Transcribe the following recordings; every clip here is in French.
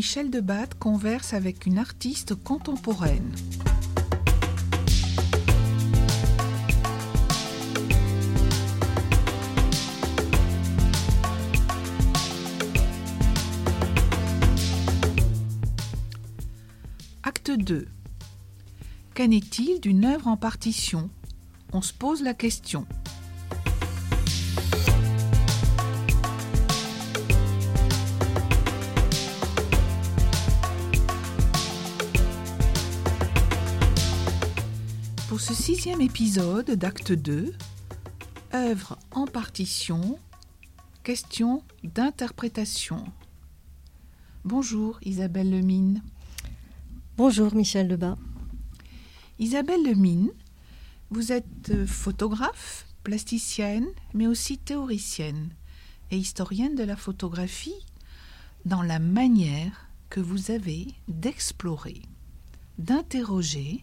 Michel Debatte converse avec une artiste contemporaine. Acte 2. Qu'en est-il d'une œuvre en partition? On se pose la question. Sixième épisode d'acte 2, œuvre en partition, question d'interprétation. Bonjour Isabelle Lemine. Bonjour Michel Lebas. Isabelle Lemine, vous êtes photographe, plasticienne, mais aussi théoricienne et historienne de la photographie dans la manière que vous avez d'explorer, d'interroger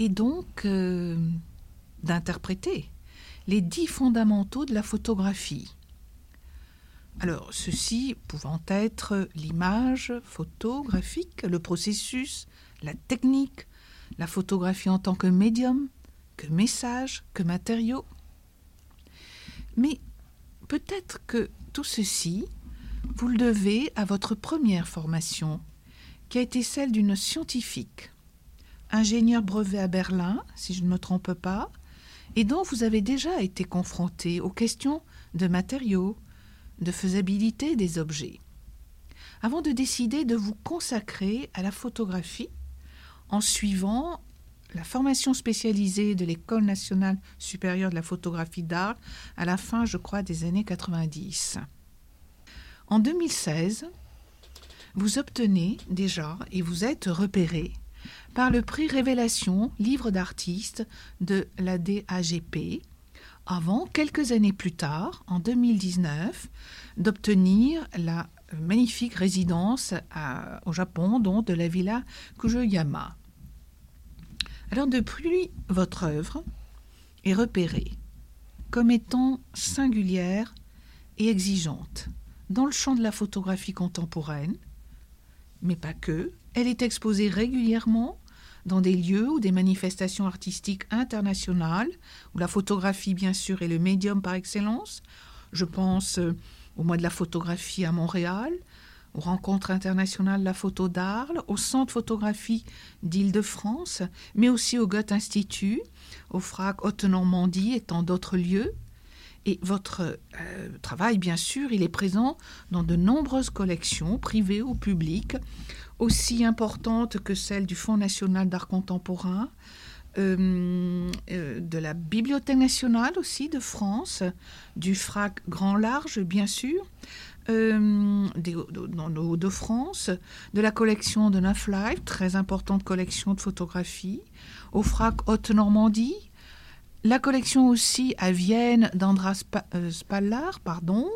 et donc euh, d'interpréter les dix fondamentaux de la photographie. Alors, ceci pouvant être l'image photographique, le processus, la technique, la photographie en tant que médium, que message, que matériau. Mais peut-être que tout ceci, vous le devez à votre première formation, qui a été celle d'une scientifique, ingénieur brevet à Berlin, si je ne me trompe pas, et dont vous avez déjà été confronté aux questions de matériaux, de faisabilité des objets. Avant de décider de vous consacrer à la photographie, en suivant la formation spécialisée de l'École nationale supérieure de la photographie d'art à la fin, je crois, des années 90. En 2016, vous obtenez déjà et vous êtes repéré par le prix Révélation Livre d'artiste de la DAGP, avant, quelques années plus tard, en 2019, d'obtenir la magnifique résidence au Japon, dont de la villa Kujoyama. Alors depuis, votre œuvre est repérée comme étant singulière et exigeante dans le champ de la photographie contemporaine, mais pas que. Elle est exposée régulièrement dans des lieux ou des manifestations artistiques internationales, où la photographie, bien sûr, est le médium par excellence. Je pense euh, au mois de la photographie à Montréal, aux rencontres internationales de la photo d'Arles, au Centre photographie d'Île-de-France, mais aussi au Goethe Institut, au FRAC Haute-Normandie et tant d'autres lieux. Et votre euh, travail, bien sûr, il est présent dans de nombreuses collections, privées ou publiques, aussi importantes que celles du Fonds national d'art contemporain, euh, euh, de la Bibliothèque nationale aussi de France, du FRAC Grand Large, bien sûr, euh, nos Hauts-de-France, de la collection de Neuf Live, très importante collection de photographie, au FRAC Haute-Normandie, la collection aussi à Vienne d'Andras Spa- Spallar, pardon,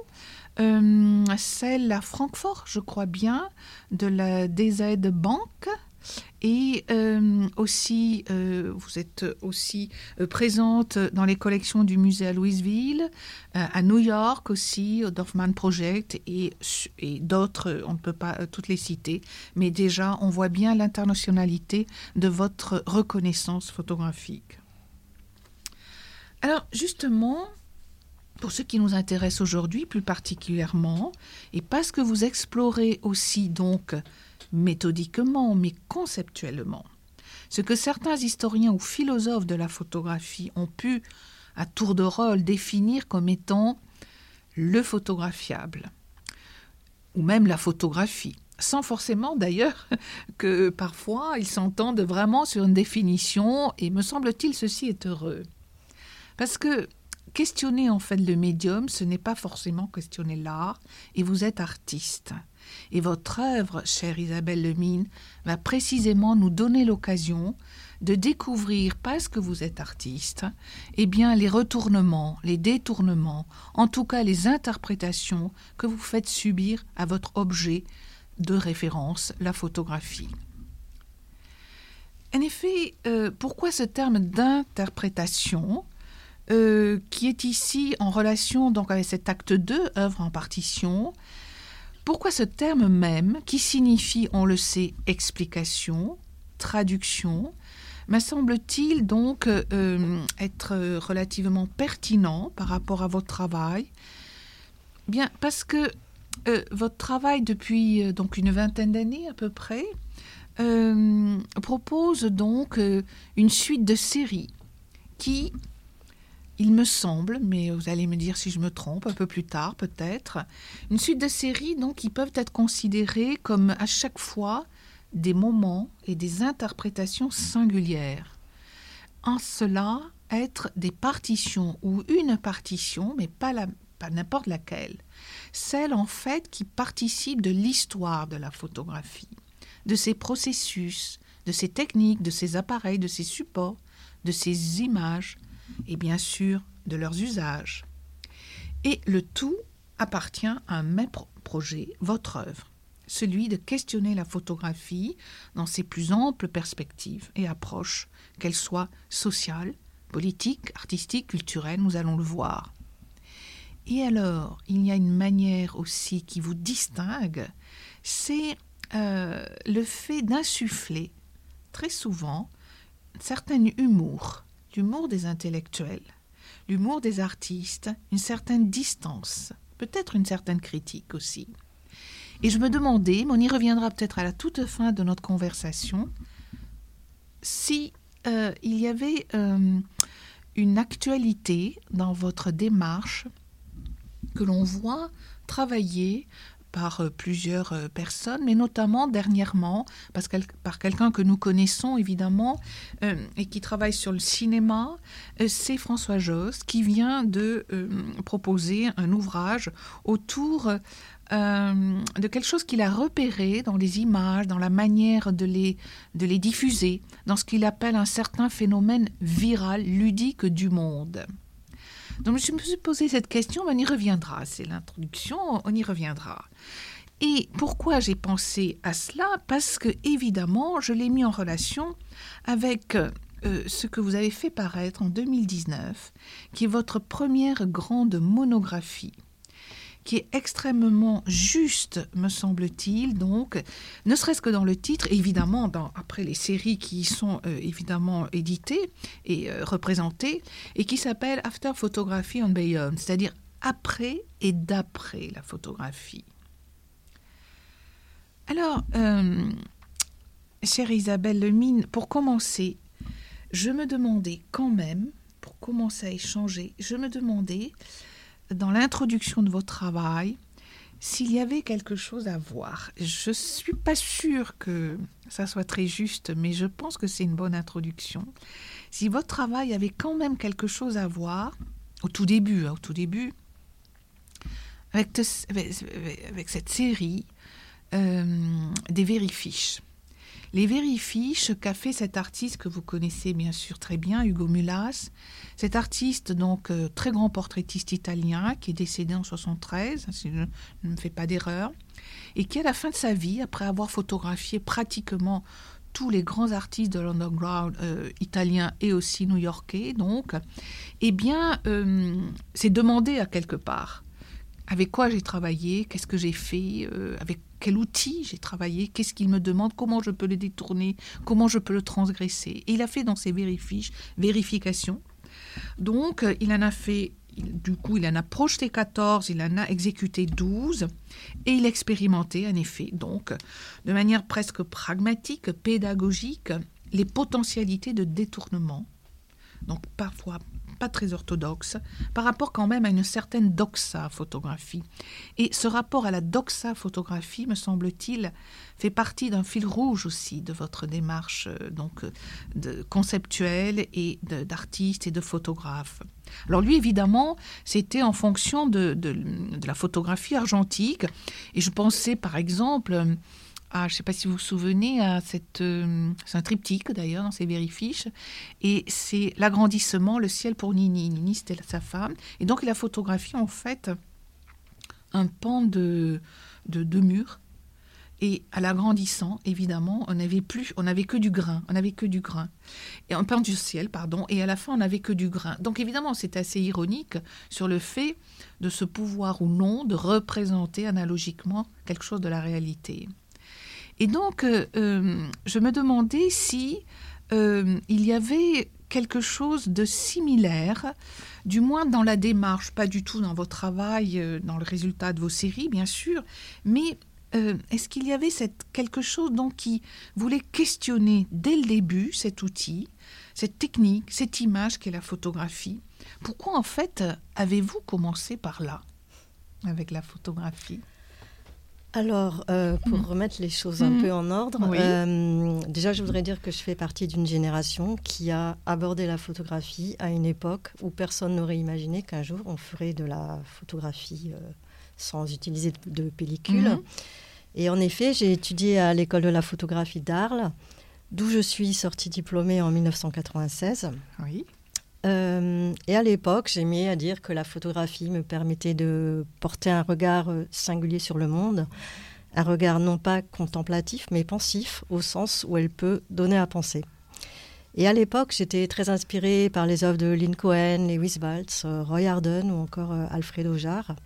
euh, celle à Francfort, je crois bien, de la DZ Bank. Et euh, aussi, euh, vous êtes aussi présente dans les collections du musée à Louisville, à New York aussi, au Dorfman Project et, et d'autres, on ne peut pas toutes les citer, mais déjà, on voit bien l'internationalité de votre reconnaissance photographique. Alors, justement, pour ce qui nous intéresse aujourd'hui plus particulièrement, et parce que vous explorez aussi donc méthodiquement, mais conceptuellement, ce que certains historiens ou philosophes de la photographie ont pu, à tour de rôle, définir comme étant le photographiable, ou même la photographie, sans forcément d'ailleurs que parfois ils s'entendent vraiment sur une définition, et me semble-t-il ceci est heureux. Parce que questionner en fait le médium, ce n'est pas forcément questionner l'art, et vous êtes artiste. Et votre œuvre, chère Isabelle Lemine, va précisément nous donner l'occasion de découvrir, parce que vous êtes artiste, eh bien les retournements, les détournements, en tout cas les interprétations que vous faites subir à votre objet de référence, la photographie. En effet, euh, pourquoi ce terme d'interprétation? Euh, qui est ici en relation donc avec cet acte 2, œuvre en partition, Pourquoi ce terme même, qui signifie, on le sait, explication, traduction, me semble-t-il donc euh, être relativement pertinent par rapport à votre travail? Bien, parce que euh, votre travail depuis donc une vingtaine d'années à peu près propose donc une suite de séries qui, il me semble, mais vous allez me dire si je me trompe un peu plus tard peut-être, une suite de séries donc qui peuvent être considérées comme à chaque fois des moments et des interprétations singulières. En cela, être des partitions ou une partition, mais pas, pas n'importe laquelle, celle en fait qui participe de l'histoire de la photographie, de ses processus, de ses techniques, de ses appareils, de ses supports, de ses images et bien sûr de leurs usages. Et le tout appartient à un même projet, votre œuvre celui de questionner la photographie dans ses plus amples perspectives et approches, qu'elles soient sociales, politiques, artistiques, culturelles, nous allons le voir. Et alors, il y a une manière aussi qui vous distingue, c'est euh, le fait d'insuffler très souvent un certain humour, l'humour des intellectuels, l'humour des artistes, une certaine distance, peut-être une certaine critique aussi. Et je me demandais, mais on y reviendra peut-être à la toute fin de notre conversation, si euh, il y avait euh, une actualité dans votre démarche que l'on voit travailler par euh, plusieurs personnes, mais notamment dernièrement parce par quelqu'un que nous connaissons évidemment et qui travaille sur le cinéma, c'est François Josse qui vient de proposer un ouvrage autour euh, de quelque chose qu'il a repéré dans les images, dans la manière de les, de les diffuser, dans ce qu'il appelle un certain phénomène viral, ludique du monde. Donc je me suis posé cette question, on y reviendra, c'est l'introduction, on y reviendra. Et pourquoi j'ai pensé à cela? Parce que évidemment, je l'ai mis en relation avec euh, ce que vous avez fait paraître en 2019, qui est votre première grande monographie qui est extrêmement juste, me semble-t-il. Donc, ne serait-ce que dans le titre, évidemment, après les séries qui sont euh, évidemment éditées et euh, représentées, et qui s'appelle After Photography and Beyond, c'est-à-dire après et d'après la photographie. Alors, euh, chère Isabelle Lemine, pour commencer, je me demandais quand même, pour commencer à échanger, je me demandais dans l'introduction de votre travail s'il y avait quelque chose à voir. Je ne suis pas sûre que ça soit très juste, mais je pense que c'est une bonne introduction. Si votre travail avait quand même quelque chose à voir, au tout début, hein, au tout début, avec, cette série euh, des vérifiches. Les vérifiches qu'a fait cet artiste que vous connaissez bien sûr très bien, Hugo Mulas, cet artiste donc euh, très grand portraitiste italien qui est décédé en 73, si je ne me fais pas d'erreur, et qui à la fin de sa vie, après avoir photographié pratiquement tous les grands artistes de l'underground euh, italien et aussi new-yorkais, donc, eh bien, euh, s'est demandé à quelque part avec quoi j'ai travaillé, qu'est-ce que j'ai fait, avec quel outil j'ai travaillé, qu'est-ce qu'il me demande, comment je peux le détourner, comment je peux le transgresser. Et il a fait dans ses vérifiches, vérifications. Donc, il en a fait, du coup, il en a projeté 14, il en a exécuté 12, et il a expérimenté, en effet, donc, de manière presque pragmatique, pédagogique, les potentialités de détournement. Donc, parfois pas très orthodoxe, par rapport quand même à une certaine doxa photographie. Et ce rapport à la doxa photographie, me semble-t-il, fait partie d'un fil rouge aussi de votre démarche euh, donc de conceptuelle et d'artiste et de photographe. Alors lui, évidemment, c'était en fonction de, de, la photographie argentique. Et je pensais, par exemple, je ne sais pas si vous vous souvenez, à cette, euh, c'est un triptyque d'ailleurs dans ces vérifiches, et c'est l'agrandissement, le ciel pour Nini. Nini, c'était sa femme, et donc il a photographié en fait un pan de, de, de mur Et à l'agrandissant, évidemment, on n'avait plus, on n'avait que du grain, on n'avait que du grain. Et en peint du ciel, pardon, et à la fin, on n'avait que du grain. Donc évidemment, c'est assez ironique sur le fait de ce pouvoir ou non de représenter analogiquement quelque chose de la réalité. Et donc, euh, euh, je me demandais si euh, il y avait quelque chose de similaire, du moins dans la démarche, pas du tout dans votre travail, dans le résultat de vos séries, bien sûr, mais est-ce qu'il y avait cette, quelque chose donc qui voulait questionner dès le début cet outil, cette technique, cette image qu'est la photographie? Pourquoi en fait avez-vous commencé par là, avec la photographie? Alors, euh, pour mhm. remettre les choses un mhm. peu en ordre, euh, déjà, je voudrais dire que je fais partie d'une génération qui a abordé la photographie à une époque où personne n'aurait imaginé qu'un jour on ferait de la photographie euh, sans utiliser de, pellicule. Mhm. Et en effet, j'ai étudié à l'école de la photographie d'Arles, d'où je suis sortie diplômée en 1996. Oui. Euh, et à l'époque, j'aimais à dire que la photographie me permettait de porter un regard euh, singulier sur le monde, un regard non pas contemplatif, mais pensif, au sens où elle peut donner à penser. Et à l'époque, j'étais très inspirée par les œuvres de Lynn Cohen, Lewis Baltz, euh, Roy Harden ou encore Alfredo Jarre.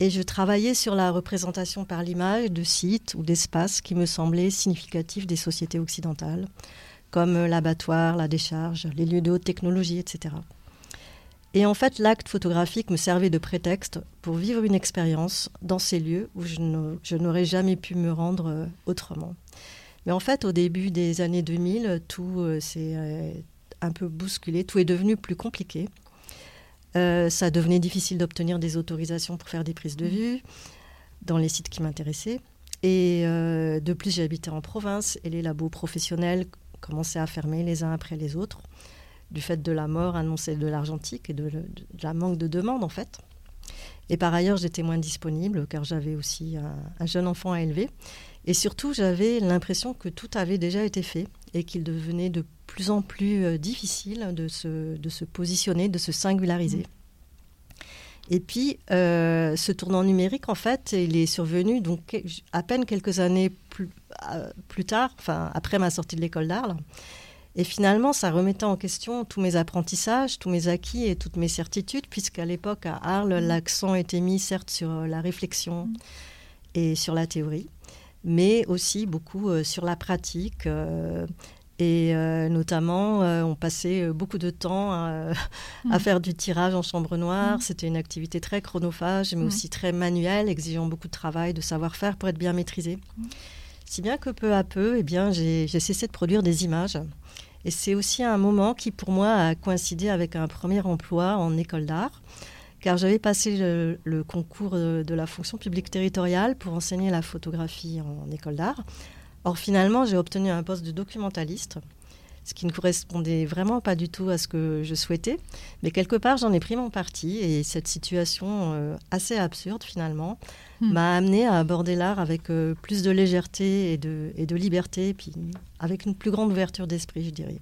Et je travaillais sur la représentation par l'image de sites ou d'espaces qui me semblaient significatifs des sociétés occidentales comme l'abattoir, la décharge, les lieux de haute technologie, etc. Et en fait, l'acte photographique me servait de prétexte pour vivre une expérience dans ces lieux où je n'aurais jamais pu me rendre euh, autrement. Mais en fait, au début des années 2000, tout euh, s'est euh, un peu bousculé, tout est devenu plus compliqué. ça devenait difficile d'obtenir des autorisations pour faire des prises de vue dans les sites qui m'intéressaient. Et de plus, j'habitais en province et les labos professionnels commençaient à fermer les uns après les autres, du fait de la mort annoncée de l'argentique et de, la manque de demande en fait. Et par ailleurs, j'étais moins disponible car j'avais aussi un, jeune enfant à élever. Et surtout, j'avais l'impression que tout avait déjà été fait et qu'il devenait de plus en plus euh, difficile de se, de se positionner, de se singulariser. Et puis, euh, ce tournant numérique, en fait, il est survenu donc à peine quelques années plus, euh, plus tard, enfin après ma sortie de l'école d'Arles. Et finalement, ça remettait en question tous mes apprentissages, tous mes acquis et toutes mes certitudes, puisqu'à l'époque, à Arles, mmh. l'accent était mis certes sur euh, la réflexion et sur la théorie, mais aussi beaucoup sur la pratique et euh, notamment, euh, on passait euh, beaucoup de temps à, mm. faire du tirage en chambre noire. Mm. C'était une activité très chronophage, mais mm. aussi très manuelle, exigeant beaucoup de travail, de savoir-faire pour être bien maîtrisé. Si bien que peu à peu, eh bien, j'ai cessé de produire des images. Et c'est aussi un moment qui, pour moi, a coïncidé avec un premier emploi en école d'art, car j'avais passé le, le, concours de la fonction publique territoriale pour enseigner la photographie en école d'art Or, finalement, j'ai obtenu un poste de documentaliste, ce qui ne correspondait vraiment pas du tout à ce que je souhaitais. Mais quelque part, j'en ai pris mon parti et cette situation euh, assez absurde, finalement, hmm. m'a amené à aborder l'art avec euh, plus de légèreté et de, et de liberté, puis avec une plus grande ouverture d'esprit, je dirais.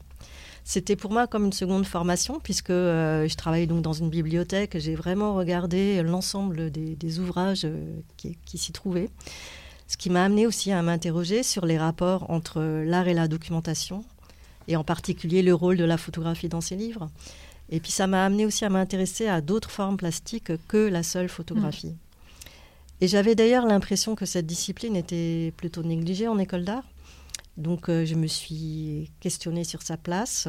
C'était pour moi comme une seconde formation, puisque euh, je travaillais donc dans une bibliothèque. J'ai vraiment regardé l'ensemble des, ouvrages qui, qui s'y trouvaient. Ce qui m'a amené aussi à m'interroger sur les rapports entre l'art et la documentation, et en particulier le rôle de la photographie dans ces livres. Et puis ça m'a amené aussi à m'intéresser à d'autres formes plastiques que la seule photographie. Mm. Et j'avais d'ailleurs l'impression que cette discipline était plutôt négligée en école d'art. Donc euh, je me suis questionnée sur sa place,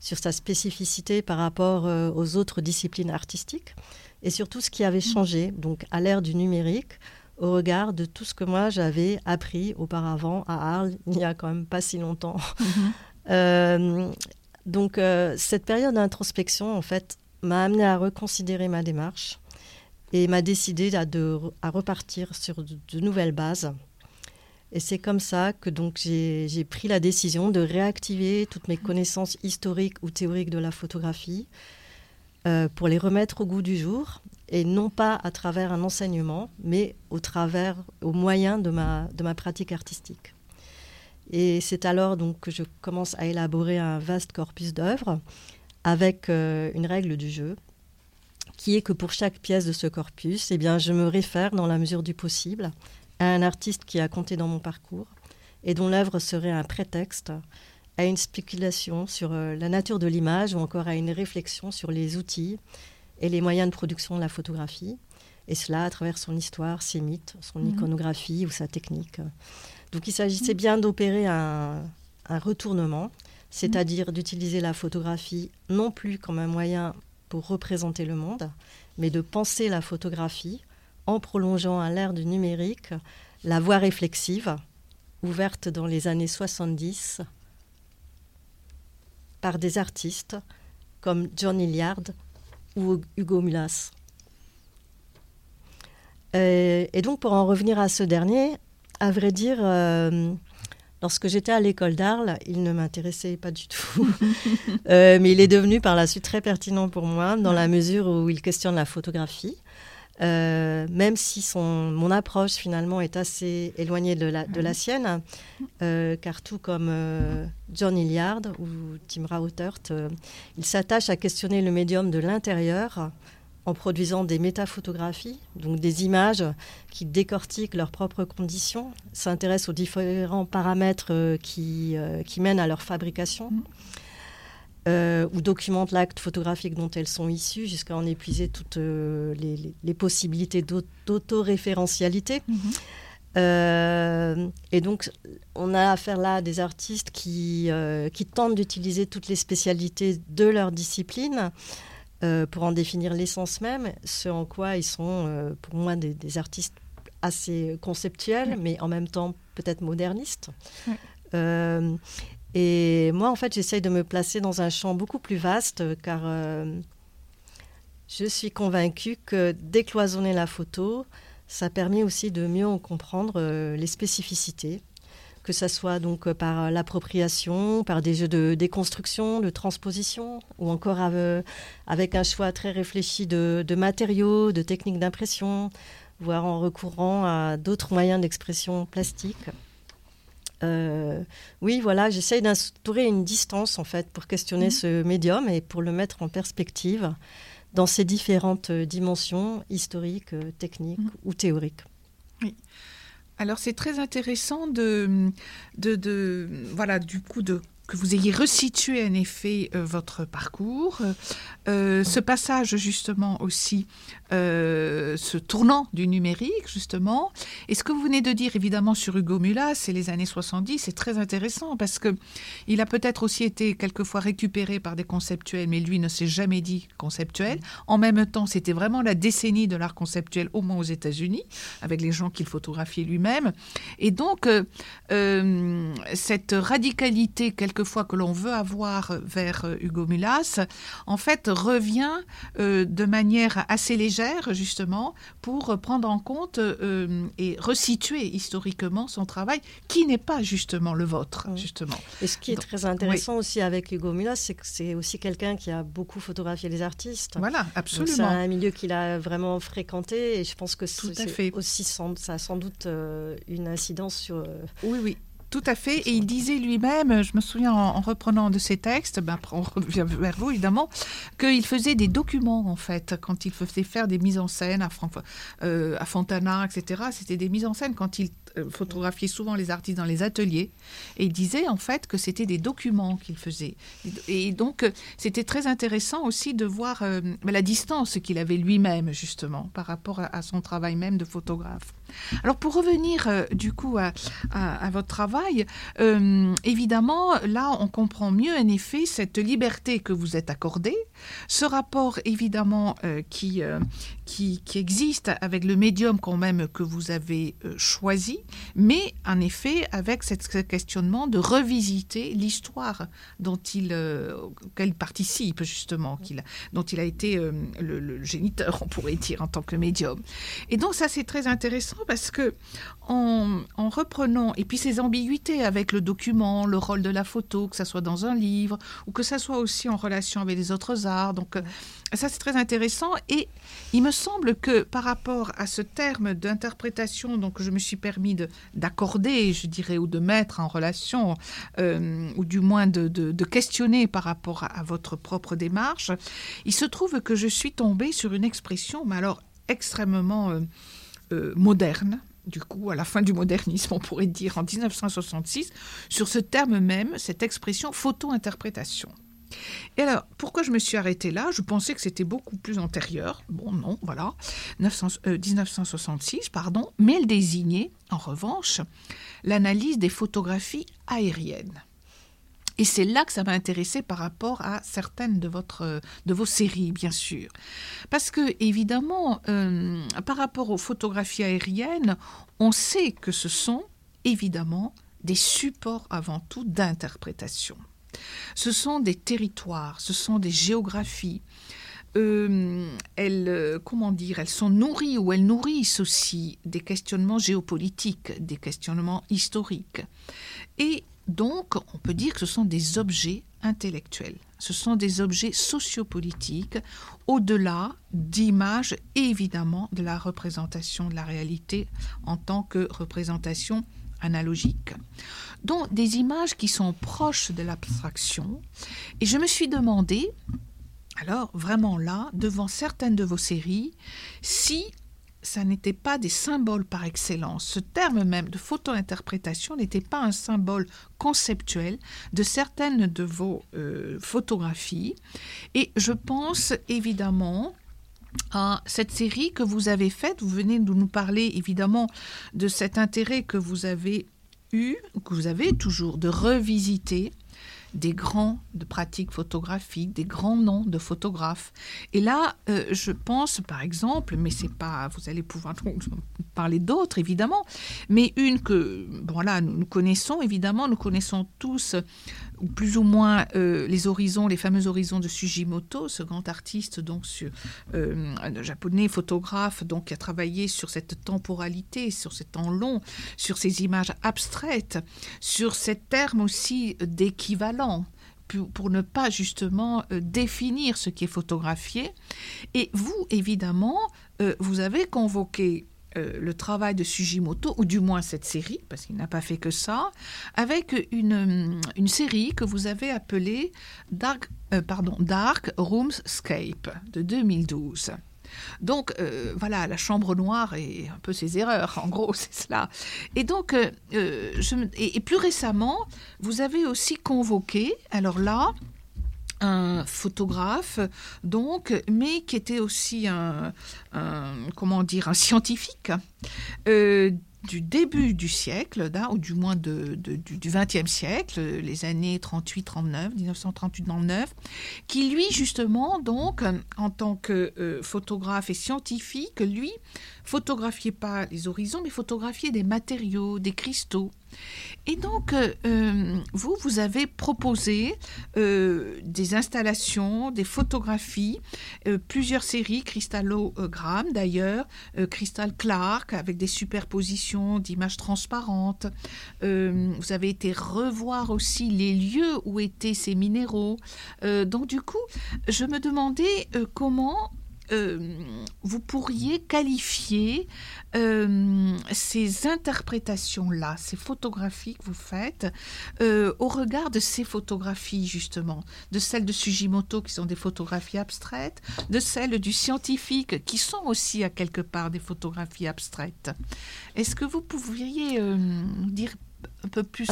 sur sa spécificité par rapport euh, aux autres disciplines artistiques et surtout ce qui avait mm. changé. Donc à l'ère du numérique, au regard de tout ce que moi j'avais appris auparavant à Arles, il n'y a quand même pas si longtemps. Mhm. Euh, donc euh, cette période d'introspection, en fait, m'a amené à reconsidérer ma démarche et m'a décidé à, de, à repartir sur de, nouvelles bases. Et c'est comme ça que donc j'ai pris la décision de réactiver toutes mes connaissances historiques ou théoriques de la photographie euh, pour les remettre au goût du jour et non pas à travers un enseignement, mais au travers, au moyen de ma, de ma pratique artistique. Et c'est alors donc que je commence à élaborer un vaste corpus d'œuvres avec euh, une règle du jeu, qui est que pour chaque pièce de ce corpus, eh bien, je me réfère dans la mesure du possible à un artiste qui a compté dans mon parcours et dont l'œuvre serait un prétexte à une spéculation sur euh, la nature de l'image ou encore à une réflexion sur les outils et les moyens de production de la photographie, et cela à travers son histoire, ses mythes, son mhm. iconographie ou sa technique. Donc il s'agissait bien d'opérer un, un, retournement, c'est-à-dire d'utiliser la photographie non plus comme un moyen pour représenter le monde, mais de penser la photographie en prolongeant à l'ère du numérique la voie réflexive ouverte dans les années 70 par des artistes comme John Hilliard ou Hugo Mulas. Euh, et, donc pour en revenir à ce dernier, à vrai dire, euh, lorsque j'étais à l'école d'Arles, il ne m'intéressait pas du tout. Euh, mais il est devenu par la suite très pertinent pour moi dans la mesure où il questionne la photographie. Euh, même si son, mon approche finalement est assez éloignée de la, de la sienne, euh, car tout comme euh, John Hilliard ou Tim Rautert, il s'attache à questionner le médium de l'intérieur en produisant des métaphotographies, donc des images qui décortiquent leurs propres conditions, s'intéressent aux différents paramètres qui, qui mènent à leur fabrication. Euh, ou documentent l'acte photographique dont elles sont issues, jusqu'à en épuiser toutes euh, les, possibilités d'autoréférentialité. Mhm. Euh, et donc, on a affaire là à des artistes qui, qui tentent d'utiliser toutes les spécialités de leur discipline pour en définir l'essence même, ce en quoi ils sont, pour moi, des, artistes assez conceptuels, mais en même temps peut-être modernistes. Et moi, en fait, j'essaye de me placer dans un champ beaucoup plus vaste, car euh, je suis convaincue que décloisonner la photo, ça permet aussi de mieux en comprendre euh, les spécificités, que ce soit donc par l'appropriation, par des jeux de déconstruction, de transposition, ou encore avec un choix très réfléchi de matériaux, de techniques d'impression, voire en recourant à d'autres moyens d'expression plastique. Euh, oui, voilà, j'essaye d'instaurer une distance en fait pour questionner mhm. ce médium et pour le mettre en perspective dans ses différentes dimensions historiques, euh, techniques mhm. ou théoriques. Oui. Alors c'est très intéressant de, de, de, voilà du coup de que vous ayez resitué en effet euh, votre parcours, euh, ce passage justement aussi, euh, ce tournant du numérique justement, et ce que vous venez de dire évidemment sur Hugo Mulas, c'est les années 70, c'est très intéressant parce que il a peut-être aussi été quelquefois récupéré par des conceptuels, mais lui ne s'est jamais dit conceptuel. En même temps, c'était vraiment la décennie de l'art conceptuel, au moins aux États-Unis, avec les gens qu'il photographiait lui-même, et donc cette radicalité quelquefois que l'on veut avoir vers euh, Hugo Mulas, en fait, revient euh, de manière assez légère, justement, pour prendre en compte euh, et resituer historiquement son travail, qui n'est pas justement le vôtre, justement. Et ce qui est très intéressant aussi avec Hugo Mulas, c'est que c'est aussi quelqu'un qui a beaucoup photographié les artistes. Voilà, absolument. C'est un milieu qu'il a vraiment fréquenté, et je pense que c'est aussi ça a sans doute une incidence sur. Oui, oui. Tout à fait. Et il disait lui-même, je me souviens en, reprenant de ses textes, ben, on revient vers vous évidemment, qu'il faisait des documents en fait quand il faisait faire des mises en scène à, euh, Fontana, etc. C'était des mises en scène quand il photographiait souvent les artistes dans les ateliers. Et disait en fait que c'était des documents qu'il faisait. Et donc euh, c'était très intéressant aussi de voir ben, la distance qu'il avait lui-même justement par rapport à, son travail même de photographe. Alors pour revenir du coup à, à votre travail, euh, évidemment, là, on comprend mieux en effet cette liberté que vous êtes accordée, ce rapport évidemment euh, qui, euh, qui, qui, existe avec le médium quand même que vous avez choisi, mais en effet avec ce questionnement de revisiter l'histoire dont il, qu'elle participe justement, qu'il, dont il a été le, le, géniteur, on pourrait dire, en tant que médium. Et donc ça c'est très intéressant parce que en, en reprenant, et puis ces ambiguïtés, avec le document, le rôle de la photo, que ça soit dans un livre ou que ça soit aussi en relation avec les autres arts. Donc euh, ça c'est très intéressant et il me semble que par rapport à ce terme d'interprétation donc je me suis permis d'accorder, je dirais, ou de mettre en relation euh, ou du moins de, questionner par rapport à, votre propre démarche, il se trouve que je suis tombée sur une expression, mais alors extrêmement euh, moderne du coup, à la fin du modernisme, on pourrait dire en 1966, sur ce terme même, cette expression photo-interprétation. Et alors, pourquoi je me suis arrêtée là? Je pensais que c'était beaucoup plus antérieur. Bon, non, voilà. 1966, euh, pardon. Mais elle désignait, en revanche, l'analyse des photographies aériennes. Et c'est là que ça m'a intéressé par rapport à certaines de, votre, de vos séries, bien sûr. Parce que, évidemment, euh, par rapport aux photographies aériennes, on sait que ce sont, évidemment, des supports avant tout d'interprétation. Ce sont des territoires, ce sont des géographies. Euh, elles, euh, comment dire, elles sont nourries ou elles nourrissent aussi des questionnements géopolitiques, des questionnements historiques. Et donc, on peut dire que ce sont des objets intellectuels, ce sont des objets sociopolitiques, au-delà d'images évidemment de la représentation de la réalité en tant que représentation analogique. Donc des images qui sont proches de l'abstraction. Et je me suis demandé, alors vraiment là, devant certaines de vos séries, si ça n'était pas des symboles par excellence. Ce terme même de photo-interprétation n'était pas un symbole conceptuel de certaines de vos euh, photographies. Et je pense évidemment à cette série que vous avez faite. Vous venez de nous parler évidemment de cet intérêt que vous avez eu, que vous avez toujours, de revisiter des grands de pratiques photographiques, des grands noms de photographes. Et là, euh, je pense par exemple, mais c'est pas, vous allez pouvoir parler d'autres évidemment, mais une que, voilà, nous connaissons évidemment, nous connaissons tous ou plus ou moins euh, les horizons, les fameux horizons de Sujimoto, ce grand artiste donc euh, japonais, photographe, donc qui a travaillé sur cette temporalité, sur ces temps long, sur ces images abstraites, sur ces termes aussi d'équivalent pour ne pas justement euh, définir ce qui est photographié. Et vous, évidemment, vous avez convoqué euh, le travail de Sujimoto, ou du moins cette série, parce qu'il n'a pas fait que ça, avec une, une série que vous avez appelée Dark, euh, pardon, Dark Roomscape de 2012. Donc euh, voilà, la chambre noire et un peu ses erreurs, en gros, c'est cela. Et donc, et, plus récemment, vous avez aussi convoqué, alors là, un photographe, donc, mais qui était aussi un, comment dire, un scientifique. Euh, du début du siècle, ou du moins de, du XXe siècle, les années 38-39, 1938-39, qui lui, justement, donc, en tant que euh, photographe et scientifique, lui, photographiait pas les horizons, mais photographiait des matériaux, des cristaux. Et donc, euh, euh, vous, vous avez proposé euh, des installations, des photographies, plusieurs séries, cristallogramme d'ailleurs, Crystal Clark, avec des superpositions d'images transparentes. vous avez été revoir aussi les lieux où étaient ces minéraux. donc, du coup, je me demandais comment vous pourriez qualifier euh, ces interprétations-là, ces photographies que vous faites, euh, au regard de ces photographies justement, de celles de Sujimoto qui sont des photographies abstraites, de celles du scientifique qui sont aussi à quelque part des photographies abstraites. Est-ce que vous pourriez dire un peu plus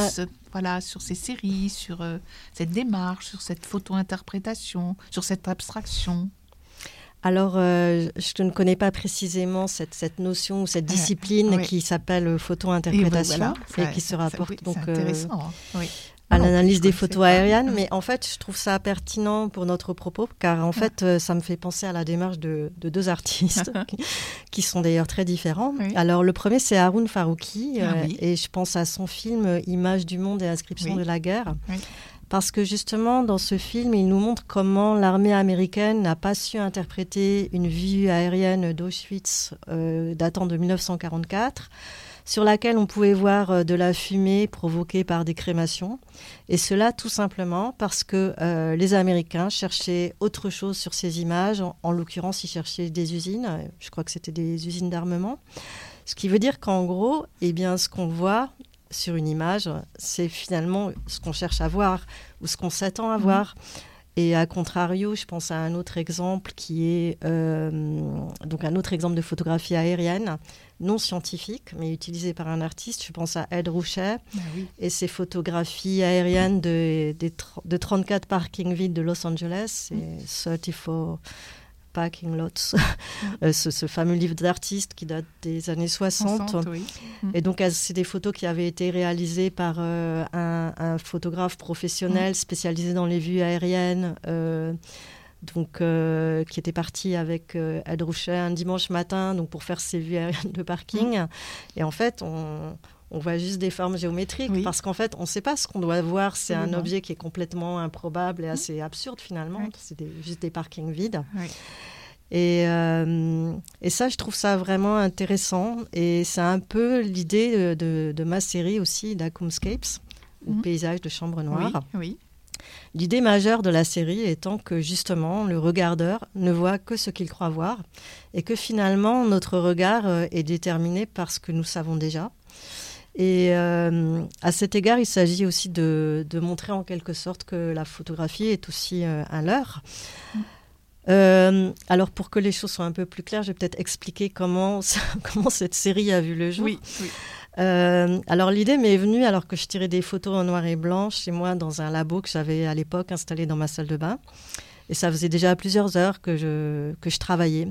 voilà, sur ces séries, sur cette démarche, sur cette photo-interprétation, sur cette abstraction? Alors, euh, je ne connais pas précisément cette, cette notion ou cette discipline qui s'appelle photo-interprétation et, qui se rapporte donc euh, hein. à l'analyse des photos aériennes. Mais en fait, je trouve ça pertinent pour notre propos, car en fait, euh, ça me fait penser à la démarche de, deux artistes qui, sont d'ailleurs très différents. Alors, le premier, c'est Haroun Farouki, ah et je pense à son film Images du monde et inscription de la guerre parce que justement, dans ce film, il nous montre comment l'armée américaine n'a pas su interpréter une vue aérienne d'Auschwitz euh, datant de 1944 sur laquelle on pouvait voir euh, de la fumée provoquée par des crémations. Et cela tout simplement parce que euh, les Américains cherchaient autre chose sur ces images. En, l'occurrence, ils cherchaient des usines. Je crois que c'était des usines d'armement. Ce qui veut dire qu'en gros, eh bien, ce qu'on voit, sur une image, c'est finalement ce qu'on cherche à voir ou ce qu'on s'attend à mhm. voir. Et à contrario, je pense à un autre exemple qui est euh, donc un autre exemple de photographie aérienne non scientifique, mais utilisée par un artiste. Je pense à Ed Rouchet Ah oui. et ses photographies aériennes de, des tr- de 34 parkings vides de Los Angeles. C'est 34 parking lots. Euh, ce, ce fameux livre d'artiste qui date des années 60. 60, oui. Et donc, elles- c'est des photos qui avaient été réalisées par euh, un, un photographe professionnel spécialisé dans les vues aériennes, euh, donc euh, qui était parti avec euh, Ed Rouchet un dimanche matin, donc pour faire ses vues aériennes de parking. Et en fait, on, on voit juste des formes géométriques Oui. parce qu'en fait, on ne sait pas ce qu'on doit voir. C'est un objet qui est complètement improbable et assez absurde finalement. Oui. C'est juste des parkings vides. Oui. Et, euh, et ça, je trouve ça vraiment intéressant. Et c'est un peu l'idée de, de- de ma série aussi, d'Akumscapes, ou Mhm. Paysages de chambre noire. Oui, oui. L'idée majeure de la série étant que justement, le regardeur ne voit que ce qu'il croit voir, et que finalement, notre regard euh, est déterminé par ce que nous savons déjà. Et euh, à cet égard, il s'agit aussi de, de montrer en quelque sorte que la photographie est aussi euh, un leurre. Euh, alors pour que les choses soient un peu plus claires, je vais peut-être expliquer comment, comment cette série a vu le jour. Oui, oui. Euh, alors l'idée m'est venue alors que je tirais des photos en noir et blanc chez moi dans un labo que j'avais à l'époque installé dans ma salle de bain. Et ça faisait déjà plusieurs heures que je, que je travaillais.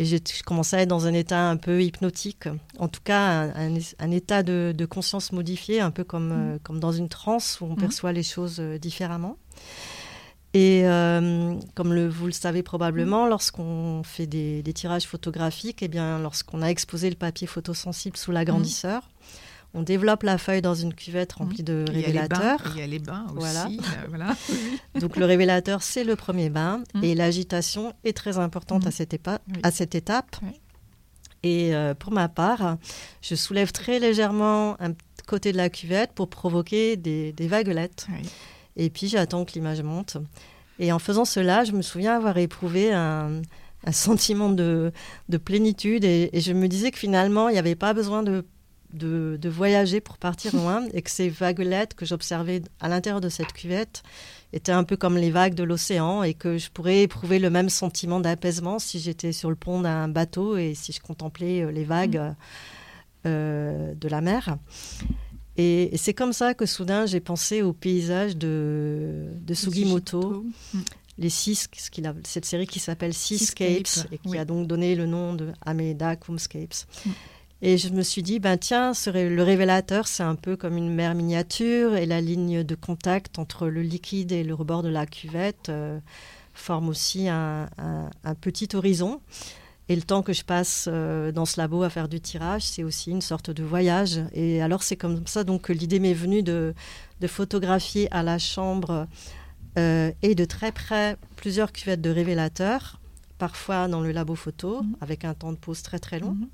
Et je commençais à être dans un état un peu hypnotique, en tout cas un, un- un état de, de conscience modifié, un peu comme, euh, comme dans une transe où on Mhm. perçoit les choses euh, différemment. Et euh, comme le, vous le savez probablement, lorsqu'on fait des, des tirages photographiques, eh bien, lorsqu'on a exposé le papier photosensible sous l'agrandisseur, on développe la feuille dans une cuvette remplie de Il y a les bains, révélateurs. Il y a les bains aussi. Voilà. euh, voilà. Donc le révélateur, c'est le premier bain Mm. et l'agitation est très importante Mm. à, cette épa- Oui. à cette étape. Oui. Et euh, pour ma part, je soulève très légèrement un côté de la cuvette pour provoquer des, des vaguelettes. Oui. Et puis j'attends que l'image monte. Et en faisant cela, je me souviens avoir éprouvé un, un sentiment de, de plénitude et, et je me disais que finalement, il n'y avait pas besoin de, de, de voyager pour partir loin et que ces vaguelettes que j'observais à l'intérieur de cette cuvette étaient un peu comme les vagues de l'océan et que je pourrais éprouver le même sentiment d'apaisement si j'étais sur le pont d'un bateau et si je contemplais euh, les vagues euh, de la mer. Et, et c'est comme ça que soudain j'ai pensé au paysage de, de Sugimoto, Mm. les six, ce qu'il a- cette série qui s'appelle Seascapes et qui oui. a donc donné le nom de Ameda Kumscapes. Mm. Et je me suis dit, ben tiens, ce ré- le révélateur, c'est un peu comme une mer miniature et la ligne de contact entre le liquide et le rebord de la cuvette euh, forme aussi un, un- un petit horizon. Et le temps que je passe euh, dans ce labo à faire du tirage, c'est aussi une sorte de voyage. Et alors c'est comme ça donc que l'idée m'est venue de, de photographier à la chambre euh, et de très près plusieurs cuvettes de révélateurs, parfois dans le labo photo Mhm. avec un temps de pause très très long, Mhm.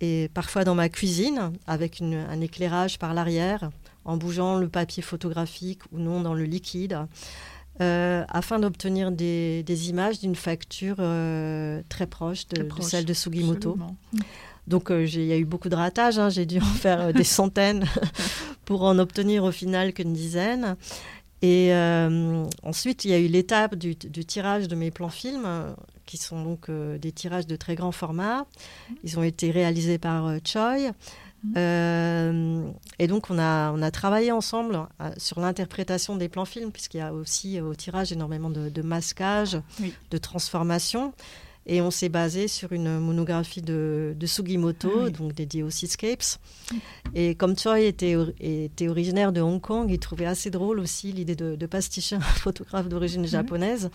Et parfois dans ma cuisine avec une- un éclairage par l'arrière en bougeant le papier photographique ou non dans le liquide. euh, afin d'obtenir des, des images d'une facture euh, très proche de, Très de proche, celle de Sugimoto. Absolument. Donc euh, il y a eu beaucoup de ratages, hein, j'ai dû en faire des centaines pour en obtenir au final qu'une dizaine. Et ensuite, il y a eu l'étape du, du tirage de mes plans films, qui sont donc euh, des tirages de très grand format. Ils ont été réalisés par euh, Choi. Mhm. Euh, et donc, on a, on a travaillé ensemble sur l'interprétation des plans films, puisqu'il y a aussi euh, au tirage énormément de, de masquage, Oui. de transformation. Et on s'est basé sur une monographie de, de Sugimoto, Ah oui. donc dédiée aux Seascapes. Et comme Choi était, était originaire de Hong Kong, il trouvait assez drôle aussi l'idée de, de pasticher un photographe d'origine japonaise.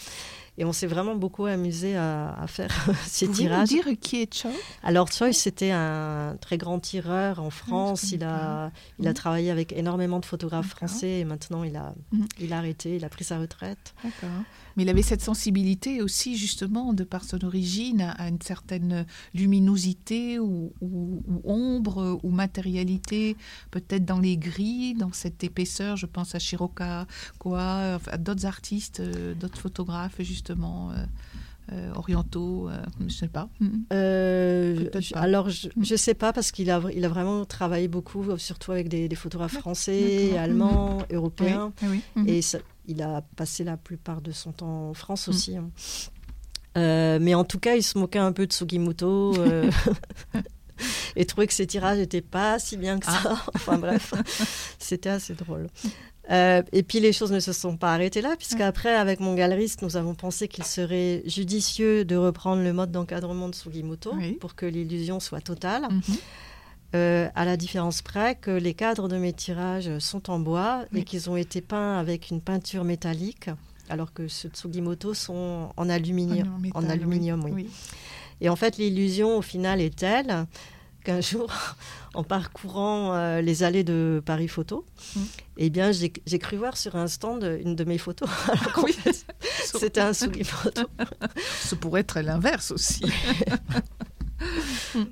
Et on s'est vraiment beaucoup amusé à, à faire ces Vous tirages. dire qui est Choi Alors Choi, c'était un très grand tireur en France. connais il a, il a Mhm. travaillé avec énormément de photographes français et maintenant il a, Mhm. il a arrêté, il a pris sa retraite. D'accord. Mais il avait cette sensibilité aussi, justement, de par son origine, à une certaine luminosité ou, ou- ou ombre ou matérialité, peut-être dans les gris, dans cette épaisseur. Je pense à Shiroka enfin, à d'autres artistes, euh, d'autres photographes, justement. Euh, orientaux, je ne sais pas. pas. Alors, je ne sais pas parce qu'il a, il a vraiment travaillé beaucoup, surtout avec des, photographes français, allemands, européens. Et il a passé la plupart de son temps en France aussi. Hein. mais en tout cas, il se moquait un peu de Sugimoto. et trouvait que ses tirages n'étaient pas si bien que ça. Ah. enfin bref, c'était assez drôle. Euh, et puis les choses ne se sont pas arrêtées là, puisqu'après, avec mon galeriste, nous avons pensé qu'il serait judicieux de reprendre le mode d'encadrement de Sugimoto pour que l'illusion soit totale. Mhm. Euh, à la différence près que les cadres de mes tirages sont en bois et qu'ils ont été peints avec une peinture métallique, alors que ceux de Sugimoto sont en aluminium. En, aluminium, oui. Et en fait, l'illusion, au final, est telle qu'un jour, en parcourant euh, les allées de Paris Photo, mm. eh bien, j'ai cru voir sur un stand une de mes photos. oui. C'était un soulier photo. Ça pourrait être l'inverse aussi.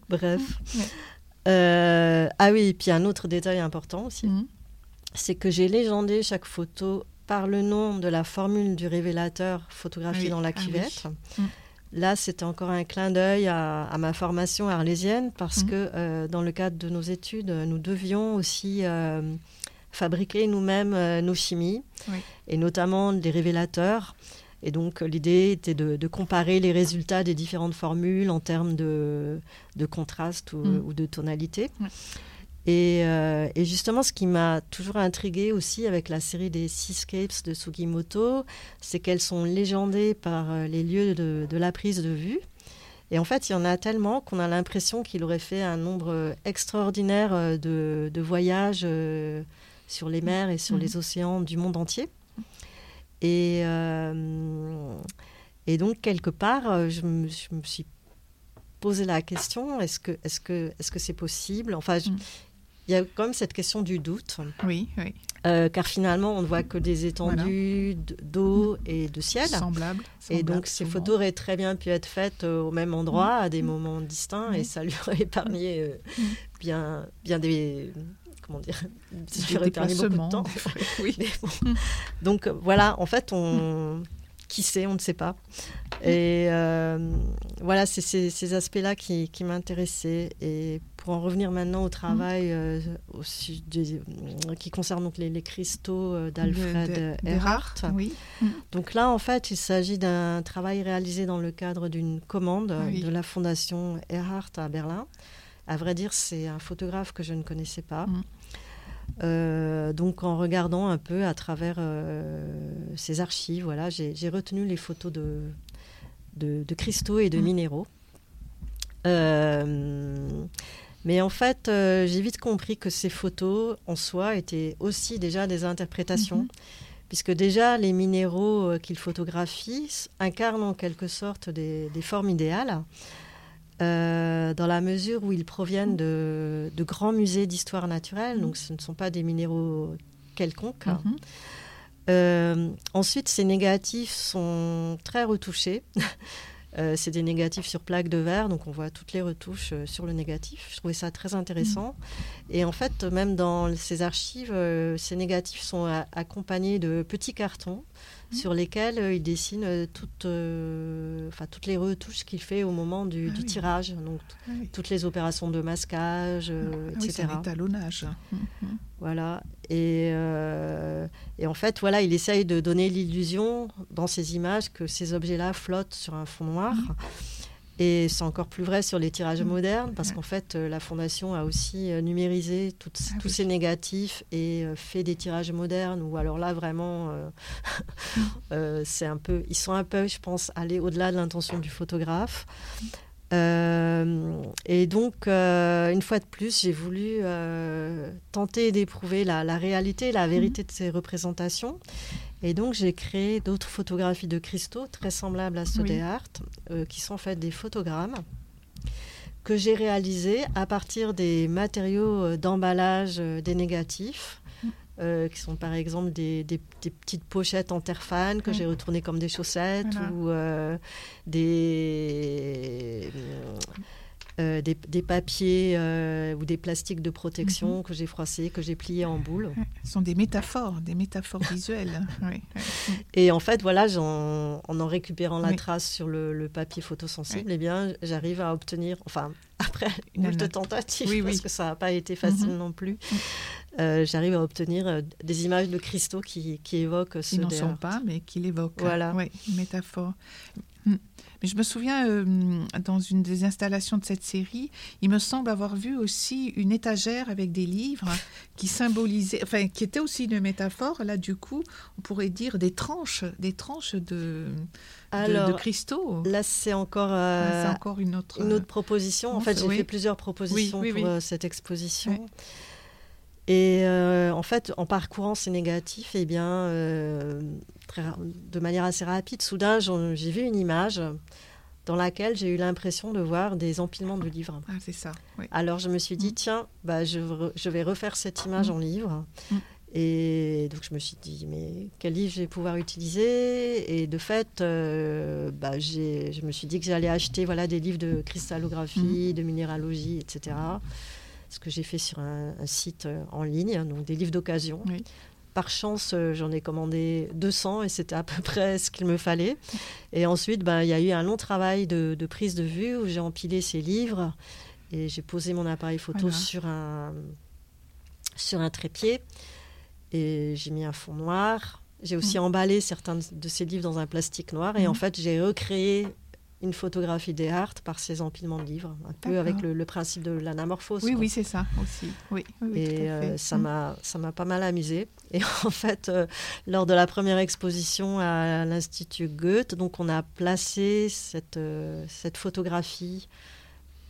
Bref. Euh, ah oui, et puis un autre détail important aussi, mm. c'est que j'ai légendé chaque photo par le nom de la formule du révélateur photographié dans la ah cuvette. Là, c'était encore un clin d'œil à, ma formation arlésienne parce mhm. que euh, dans le cadre de nos études, nous devions aussi euh, fabriquer nous-mêmes euh, nos chimies et notamment des révélateurs. Et donc l'idée était de, comparer les résultats des différentes formules en termes de, contraste ou, mhm. de tonalité. Euh, et, justement, ce qui m'a toujours intrigué aussi avec la série des Seascapes de Sugimoto, c'est qu'elles sont légendées par euh, les lieux de, la prise de vue. Et en fait, il y en a tellement qu'on a l'impression qu'il aurait fait un nombre extraordinaire euh, de, voyages sur les mers et sur mhm. les océans du monde entier. Et, et donc, quelque part, je me, suis posé la question est-ce que est-ce que est-ce que c'est possible? Enfin, mhm il y a quand même cette question du doute. Oui, oui. Euh, car finalement, on ne voit que des étendues d'eau et de ciel. Semblables. Et donc, ces photos auraient très bien pu être faites euh, au même endroit, à des mm. moments distincts, et ça lui aurait épargné euh, mm. bien, bien des. Comment dire Ça lui épargné beaucoup de temps. oui. Mm. Donc, voilà, en fait, on qui sait, on ne sait pas. Et voilà, c'est ces, aspects-là qui, m'intéressaient. Et pour en revenir maintenant au travail euh, qui concerne donc les, cristaux euh, d'Alfred Erhardt. Oui. Donc là, en fait, il s'agit d'un travail réalisé dans le cadre d'une commande de la fondation Erhardt à Berlin. À vrai dire, c'est un photographe que je ne connaissais pas. Mm. Euh, donc en regardant un peu à travers euh, ces archives, voilà, j'ai retenu les photos de, de, cristaux et de mmh. minéraux. Euh, mais en fait, j'ai vite compris que ces photos en soi étaient aussi déjà des interprétations, mmh. puisque déjà les minéraux qu'ils photographient incarnent en quelque sorte des, des formes idéales. Euh, dans la mesure où ils proviennent de, grands musées d'histoire naturelle, donc ce ne sont pas des minéraux quelconques. Mhm. Euh, ensuite, ces négatifs sont très retouchés. Euh, c'est des négatifs sur plaque de verre, donc on voit toutes les retouches sur le négatif. Je trouvais ça très intéressant. Mhm. Et en fait, même dans ces archives, ces négatifs sont accompagnés de petits cartons Mmh. sur lesquels euh, il dessine euh, toutes, euh, enfin, toutes les retouches qu'il fait au moment du, ah tirage, donc ah toutes les opérations de masquage, ah etc. Oui, l'étalonnage. Mmh, mmh. Voilà. Et, et, en fait, voilà, il essaye de donner l'illusion dans ces images que ces objets-là flottent sur un fond noir. Et c'est encore plus vrai sur les tirages mmh. modernes, parce qu'en fait, euh, la Fondation a aussi euh, numérisé ah tous ces négatifs et euh, fait des tirages modernes, ou alors là, vraiment, c'est un peu, ils sont un peu, je pense, allés au-delà de l'intention du photographe. et donc, une fois de plus, j'ai voulu tenter d'éprouver la, la, réalité, la vérité mmh. de ces représentations. Et donc, j'ai créé d'autres photographies de cristaux très semblables à ceux des Art, euh, qui sont en fait des photogrammes que j'ai réalisés à partir des matériaux euh, d'emballage euh, des négatifs. qui sont par exemple des, petites pochettes en terre fan que j'ai retournées comme des chaussettes ou des, euh, des, papiers euh, ou des plastiques de protection mhm. que j'ai froissés, que j'ai pliés en boule. Ce sont des métaphores, des métaphores visuelles. Et en fait, voilà, en, en, récupérant la trace sur le, papier photosensible, eh bien, j'arrive à obtenir, enfin, après une de tentatives, parce que ça n'a pas été facile mhm. non plus, euh, j'arrive à obtenir des images de cristaux qui, qui évoquent ce Qui n'en sont pas, mais qui l'évoquent. Voilà. Oui, métaphore. Mais je me souviens, euh, dans une des installations de cette série, il me semble avoir vu aussi une étagère avec des livres qui symbolisaient, enfin, qui était aussi une métaphore. Là, du coup, on pourrait dire des tranches, des tranches de, de, cristaux. Là, c'est encore, euh, encore une autre, une autre proposition. En fait, j'ai fait plusieurs propositions pour euh, cette exposition. Et en fait, en parcourant ces négatifs, eh bien, de manière assez rapide, soudain, j'ai vu une image dans laquelle j'ai eu l'impression de voir des empilements de livres. Ah, c'est ça. Alors je me suis dit, mm. tiens, bah, je, je, vais refaire cette image mm. en livre. Mm. Et donc je me suis dit, mais quel livre je vais pouvoir utiliser? Et de fait, euh, bah, je me suis dit que j'allais acheter voilà, des livres de cristallographie, de minéralogie, etc. Ce que j'ai fait sur un, un, site euh, en ligne, donc des livres d'occasion. Oui. Par chance, euh, j'en ai commandé 200 et c'était à peu près ce qu'il me fallait. Et ensuite, ben, il y a eu un long travail de, prise de vue où j'ai empilé ces livres et j'ai posé mon appareil photo sur, un, sur un trépied et j'ai mis un fond noir. J'ai aussi mm. emballé certains de ces livres dans un plastique noir et en mm. fait, j'ai recréé une photographie des Art par ces empilements de livres, un peu avec le, principe de l'anamorphose. Oui, oui, c'est ça aussi. Oui, et euh, ça mm. m'a ça m'a pas mal amusé. Et en fait, euh, lors de la première exposition à l'Institut Goethe, donc on a placé cette, euh, cette photographie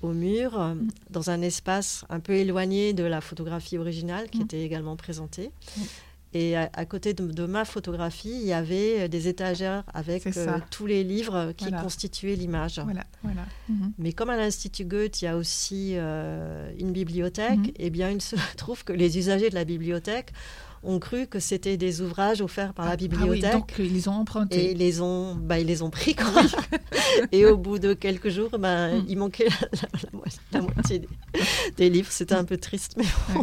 au mur, mm. dans un espace un peu éloigné de la photographie originale qui mm. était également présentée. Et à, côté de, ma photographie, il y avait euh, des étagères avec euh, tous les livres qui constituaient l'image. Voilà, voilà. Mhm. Mais comme à l'Institut Goethe, il y a aussi euh, une bibliothèque, et eh bien, il se trouve que les usagers de la bibliothèque ont cru que c'était des ouvrages offerts par la bibliothèque. Ah, ah oui, donc ils les ont empruntés. Et ils les ont, bah, ils les ont pris quoi. et au bout de quelques jours, bah, hmm. il manquait la, moitié des, livres. C'était un peu triste, mais bon,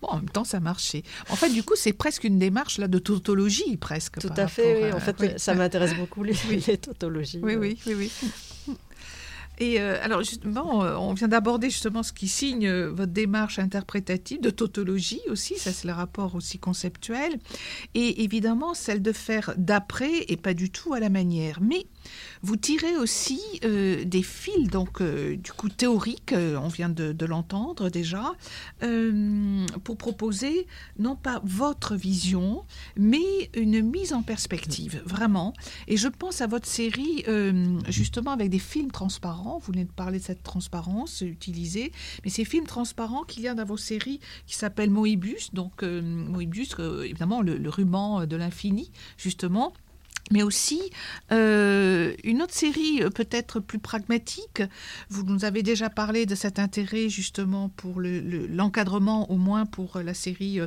bon, en même temps, ça marchait. En fait, du coup, c'est presque une démarche là de tautologie, presque. Tout à fait. Oui. En fait, ça m'intéresse beaucoup les, les tautologies. Oui, oui, oui, oui. Et euh, alors justement, euh, on vient d'aborder justement ce qui signe euh, votre démarche interprétative de tautologie aussi, ça c'est le rapport aussi conceptuel, et évidemment celle de faire d'après et pas du tout à la manière. Mais vous tirez aussi euh, des fils, donc euh, du coup théoriques, euh, on vient de, l'entendre déjà, pour proposer non pas votre vision, mais une mise en perspective, vraiment. Et je pense à votre série, justement, avec des films transparents. Vous venez de parler de cette transparence utilisée, mais ces films transparents qu'il y a dans vos séries qui s'appellent Moebius, donc Moebius, évidemment, le ruban de l'infini, justement mais aussi euh, une autre série euh, peut-être plus pragmatique. Vous nous avez déjà parlé de cet intérêt justement pour l'encadrement, au moins pour la série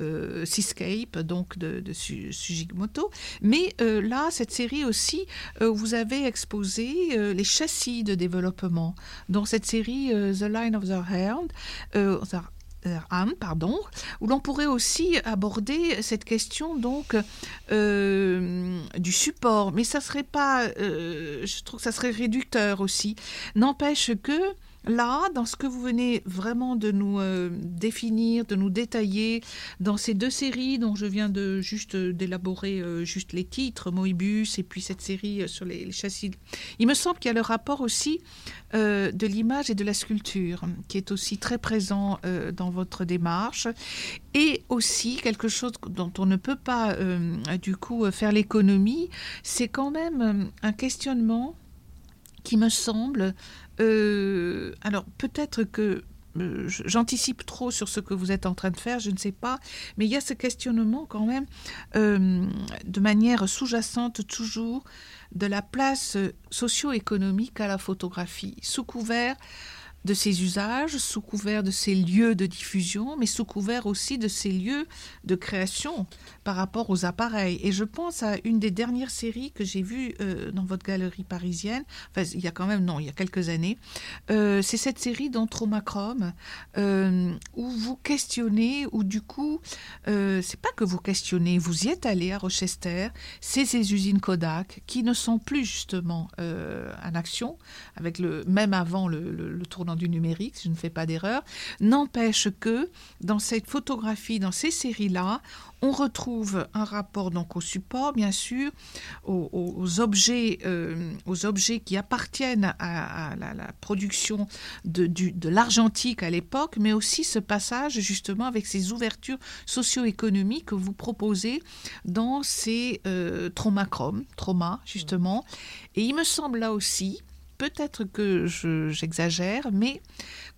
euh, Seascape, donc de, de Sugimoto. Mais là, cette série aussi, vous avez exposé les châssis de développement. Dans cette série The Line of the Hand, Anne, pardon, où l'on pourrait aussi aborder cette question donc euh, du support, mais ça serait pas, euh, je trouve que ça serait réducteur aussi. N'empêche que Là, dans ce que vous venez vraiment de nous euh, définir, de nous détailler, dans ces deux séries dont je viens de juste euh, d'élaborer euh, juste les titres, Moebius et puis cette série sur les, châssis, il me semble qu'il y a le rapport aussi de l'image et de la sculpture qui est aussi très présent dans votre démarche et aussi quelque chose dont on ne peut pas du coup faire l'économie, c'est quand même un questionnement qui me semble euh, alors peut-être que euh, j'anticipe trop sur ce que vous êtes en train de faire, je ne sais pas, mais il y a ce questionnement quand même euh, de manière sous-jacente toujours de la place socio-économique à la photographie, sous couvert de ses usages, sous couvert de ses lieux de diffusion, mais sous couvert aussi de ses lieux de création par rapport aux appareils. Et je pense à une des dernières séries que j'ai vues euh, dans votre galerie parisienne, enfin il y a quand même, non, il y a quelques années, euh, c'est cette série d'Antromachrome, euh, où vous questionnez, ou du coup, c'est pas que vous questionnez, vous y êtes allé à Rochester, c'est ces usines Kodak qui ne sont plus justement en action, avec le, même avant le, le tournant du numérique, si je ne fais pas d'erreur, n'empêche que dans cette photographie, dans ces séries-là, on retrouve un rapport donc au support, bien sûr, aux, objets, euh, aux objets qui appartiennent à, la, production de, de l'argentique à l'époque, mais aussi ce passage justement avec ces ouvertures socio-économiques que vous proposez dans ces euh, traumachromes, trauma justement. Et il me semble là aussi peut-être que j'exagère, mais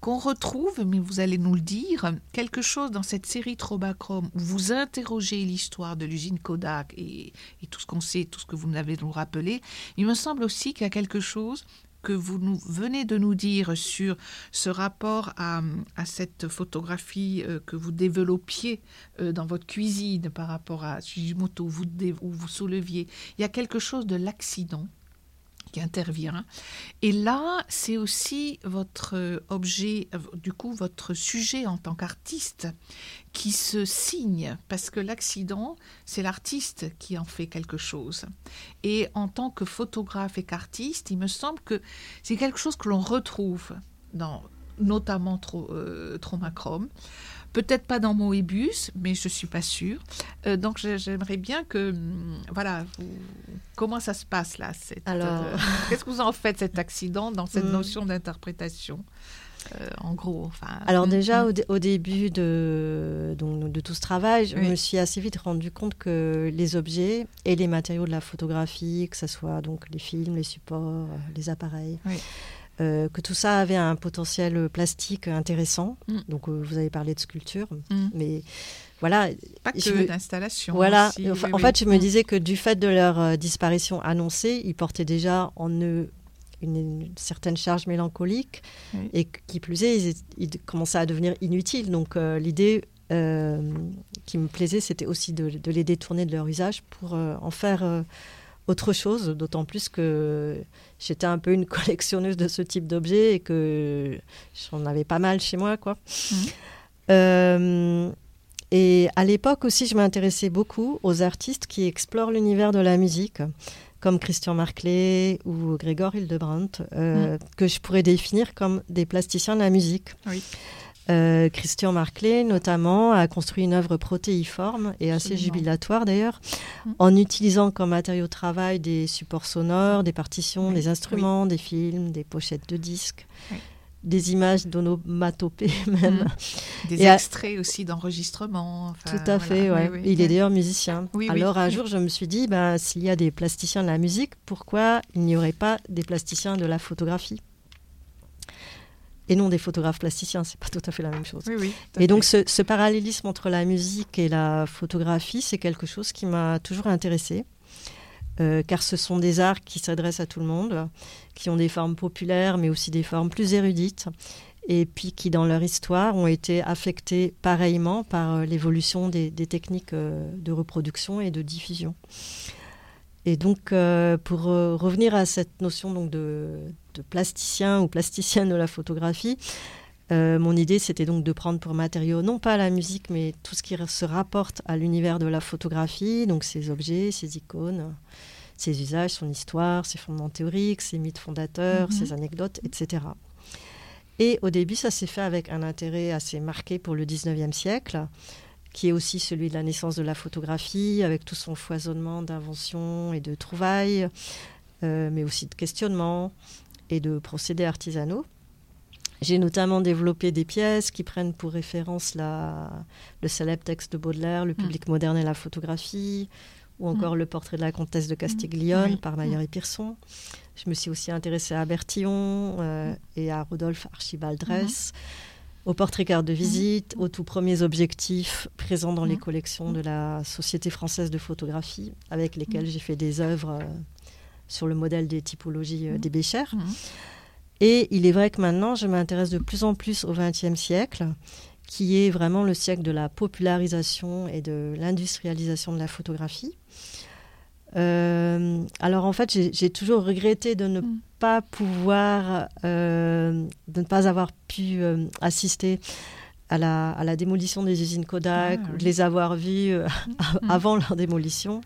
qu'on retrouve, mais vous allez nous le dire, quelque chose dans cette série Trobachrome où vous interrogez l'histoire de l'usine Kodak et, tout ce qu'on sait, tout ce que vous m'avez nous rappelé. Il me semble aussi qu'il y a quelque chose que vous nous venez de nous dire sur ce rapport à, cette photographie euh, que vous développiez euh, dans votre cuisine par rapport à Sujimoto, vous, où vous souleviez, il y a quelque chose de l'accident qui intervient. Et là, c'est aussi votre objet, du coup, votre sujet en tant qu'artiste qui se signe, parce que l'accident, c'est l'artiste qui en fait quelque chose. Et en tant que photographe et qu'artiste, il me semble que c'est quelque chose que l'on retrouve dans notamment euh, Tromachrome. Peut-être pas dans Moebius, mais je suis pas sûre. Euh, donc j'aimerais bien que, hum, voilà, comment ça se passe là Alors, euh, qu'est-ce que vous en faites cet accident dans cette hmm. notion d'interprétation euh, en gros. Enfin, Alors hum, déjà hum. au, début de, donc, de tout ce travail, je me suis assez vite rendu compte que les objets et les matériaux de la photographie, que ce soit donc les films, les supports, les appareils, oui. Euh, que tout ça avait un potentiel plastique intéressant. Mm. Donc, euh, vous avez parlé de sculpture, mm. mais voilà. Pas que d'installation. Voilà. en fait, je me mm. disais que du fait de leur euh, disparition annoncée, ils portaient déjà en eux une, certaine charge mélancolique et qui plus est, ils, commençaient à devenir inutiles. Donc, l'idée qui me plaisait, c'était aussi de, de, les détourner de leur usage pour en faire autre chose, d'autant plus que j'étais un peu une collectionneuse de ce type d'objets et que j'en avais pas mal chez moi. quoi. Mmh. Euh, et à l'époque aussi, je m'intéressais beaucoup aux artistes qui explorent l'univers de la musique, comme Christian Marclay ou Grégoire Hildebrandt, euh, mmh. que je pourrais définir comme des plasticiens de la musique. Oui. Euh, Christian Marclay, notamment, a construit une œuvre protéiforme et assez jubilatoire d'ailleurs, mm. en utilisant comme matériau de travail des supports sonores, des partitions, des instruments, des films, des pochettes de disques. Des images d'onomatopées même. Mm. Des extraits aussi d'enregistrements. Tout à fait, ouais. Il est d'ailleurs musicien. Alors un jour, je me suis dit, ben, s'il y a des plasticiens de la musique, pourquoi il n'y aurait pas des plasticiens de la photographie? Et non des photographes plasticiens, c'est pas tout à fait la même chose. et donc ce, parallélisme entre la musique et la photographie, c'est quelque chose qui m'a toujours intéressé. Euh, car ce sont des arts qui s'adressent à tout le monde, qui ont des formes populaires, mais aussi des formes plus érudites, et puis qui, dans leur histoire, ont été affectés pareillement par euh, l'évolution des, techniques euh, de reproduction et de diffusion. Et donc, pour revenir à cette notion donc, de, de plasticien ou plasticienne de la photographie. Euh, mon idée, c'était donc de prendre pour matériau non pas la musique, mais tout ce qui se rapporte à l'univers de la photographie, donc ses objets, ses icônes, ses usages, son histoire, ses fondements théoriques, ses mythes fondateurs, mhm. ses anecdotes, etc. Et au début, ça s'est fait avec un intérêt assez marqué pour le 19e siècle, qui est aussi celui de la naissance de la photographie, avec tout son foisonnement d'inventions et de trouvailles, euh, mais aussi de questionnements, et de procédés artisanaux. J'ai notamment développé des pièces qui prennent pour référence la, le célèbre texte de Baudelaire, Le public mm. moderne et la photographie, ou encore mm. le portrait de la comtesse de Castiglione mm. par Maillard et Pearson. Je me suis aussi intéressée à Bertillon euh, et à Rodolphe Archibald Dress, au portrait carte de visite, aux tout premiers objectifs présents dans les collections de la Société française de photographie, avec lesquels j'ai fait des œuvres euh, sur le modèle des typologies euh, mmh. des Béchers. Mmh. Et il est vrai que maintenant, je m'intéresse de plus en plus au XXe siècle, qui est vraiment le siècle de la popularisation et de l'industrialisation de la photographie. Euh, alors en fait, j'ai toujours regretté de ne mm. pas pouvoir, euh, de ne pas avoir pu euh, assister à la, à la, démolition des usines Kodak, ah, de les avoir vues mm. avant leur démolition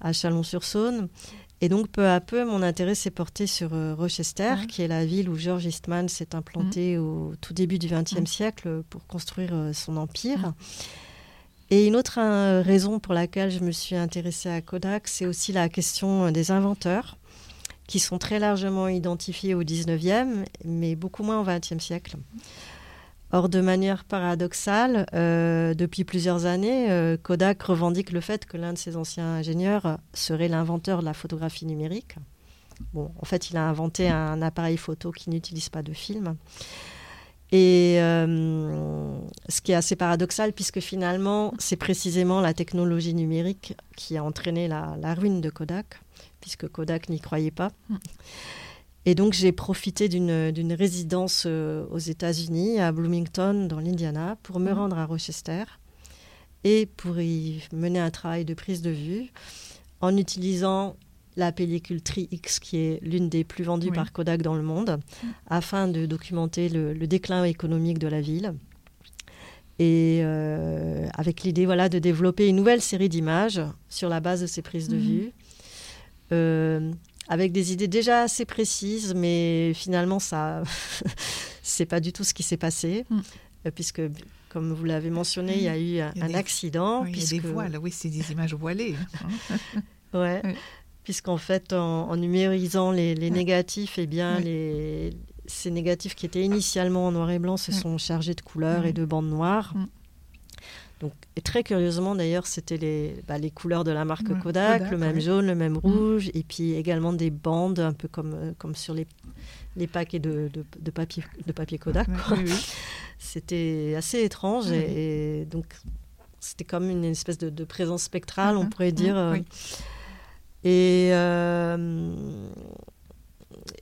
à Chalon-sur-Saône. Et donc, peu à peu, mon intérêt s'est porté sur Rochester, qui est la ville où George Eastman s'est implanté mm. au tout début du XXe siècle pour construire son empire. Et une autre euh, raison pour laquelle je me suis intéressée à Kodak, c'est aussi la question des inventeurs, qui sont très largement identifiés au 19e, mais beaucoup moins au 20e siècle. Or, de manière paradoxale, euh, depuis plusieurs années, euh, Kodak revendique le fait que l'un de ses anciens ingénieurs serait l'inventeur de la photographie numérique. En fait, il a inventé un appareil photo qui n'utilise pas de film. Et euh, ce qui est assez paradoxal, puisque finalement, c'est précisément la technologie numérique qui a entraîné la, ruine de Kodak, puisque Kodak n'y croyait pas. Et donc, j'ai profité d'une résidence euh, aux États-Unis, à Bloomington, dans l'Indiana, pour me mmh. rendre à Rochester et pour y mener un travail de prise de vue en utilisant la pellicule Tri-X, qui est l'une des plus vendues par Kodak dans le monde, afin de documenter le, déclin économique de la ville. Et euh, avec l'idée voilà, de développer une nouvelle série d'images sur la base de ces prises de mhm. vue, euh, avec des idées déjà assez précises, mais finalement, ça, c'est pas du tout ce qui s'est passé, mm. euh, puisque comme vous l'avez mentionné, il y a eu un, accident. Oui, puisque... Il y a des voiles, oui, c'est des images voilées. Hein. ouais puisqu'en fait, en, numérisant les, négatifs, eh bien, les, ces négatifs qui étaient initialement en noir et blanc se sont chargés de couleurs et de bandes noires. Donc, et très curieusement, d'ailleurs, c'était les, bah, les couleurs de la marque Kodak, le même jaune, le même rouge, et puis également des bandes, un peu comme, euh, comme sur les, les paquets de, de, papier, de papier Kodak. c'était assez étrange, et, donc c'était comme une espèce de, présence spectrale, on pourrait dire. Euh, euh,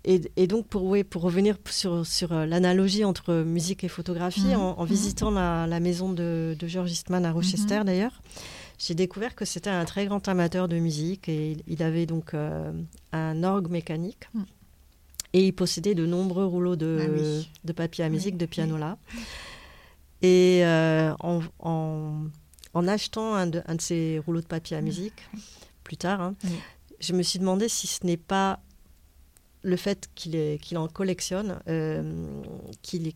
et, et, donc, pour, pour revenir sur, sur euh, l'analogie entre musique et photographie, mhm. en, mhm. visitant la, maison de, George Eastman à Rochester mhm. d'ailleurs, j'ai découvert que c'était un très grand amateur de musique et il, avait donc euh, un orgue mécanique. Et il possédait de nombreux rouleaux de, ah de papier à musique, de piano là. Et en, en, achetant un de, un de, ces rouleaux de papier à musique, plus tard, hein, je me suis demandé si ce n'est pas le fait qu'il en collectionne, euh, qu'il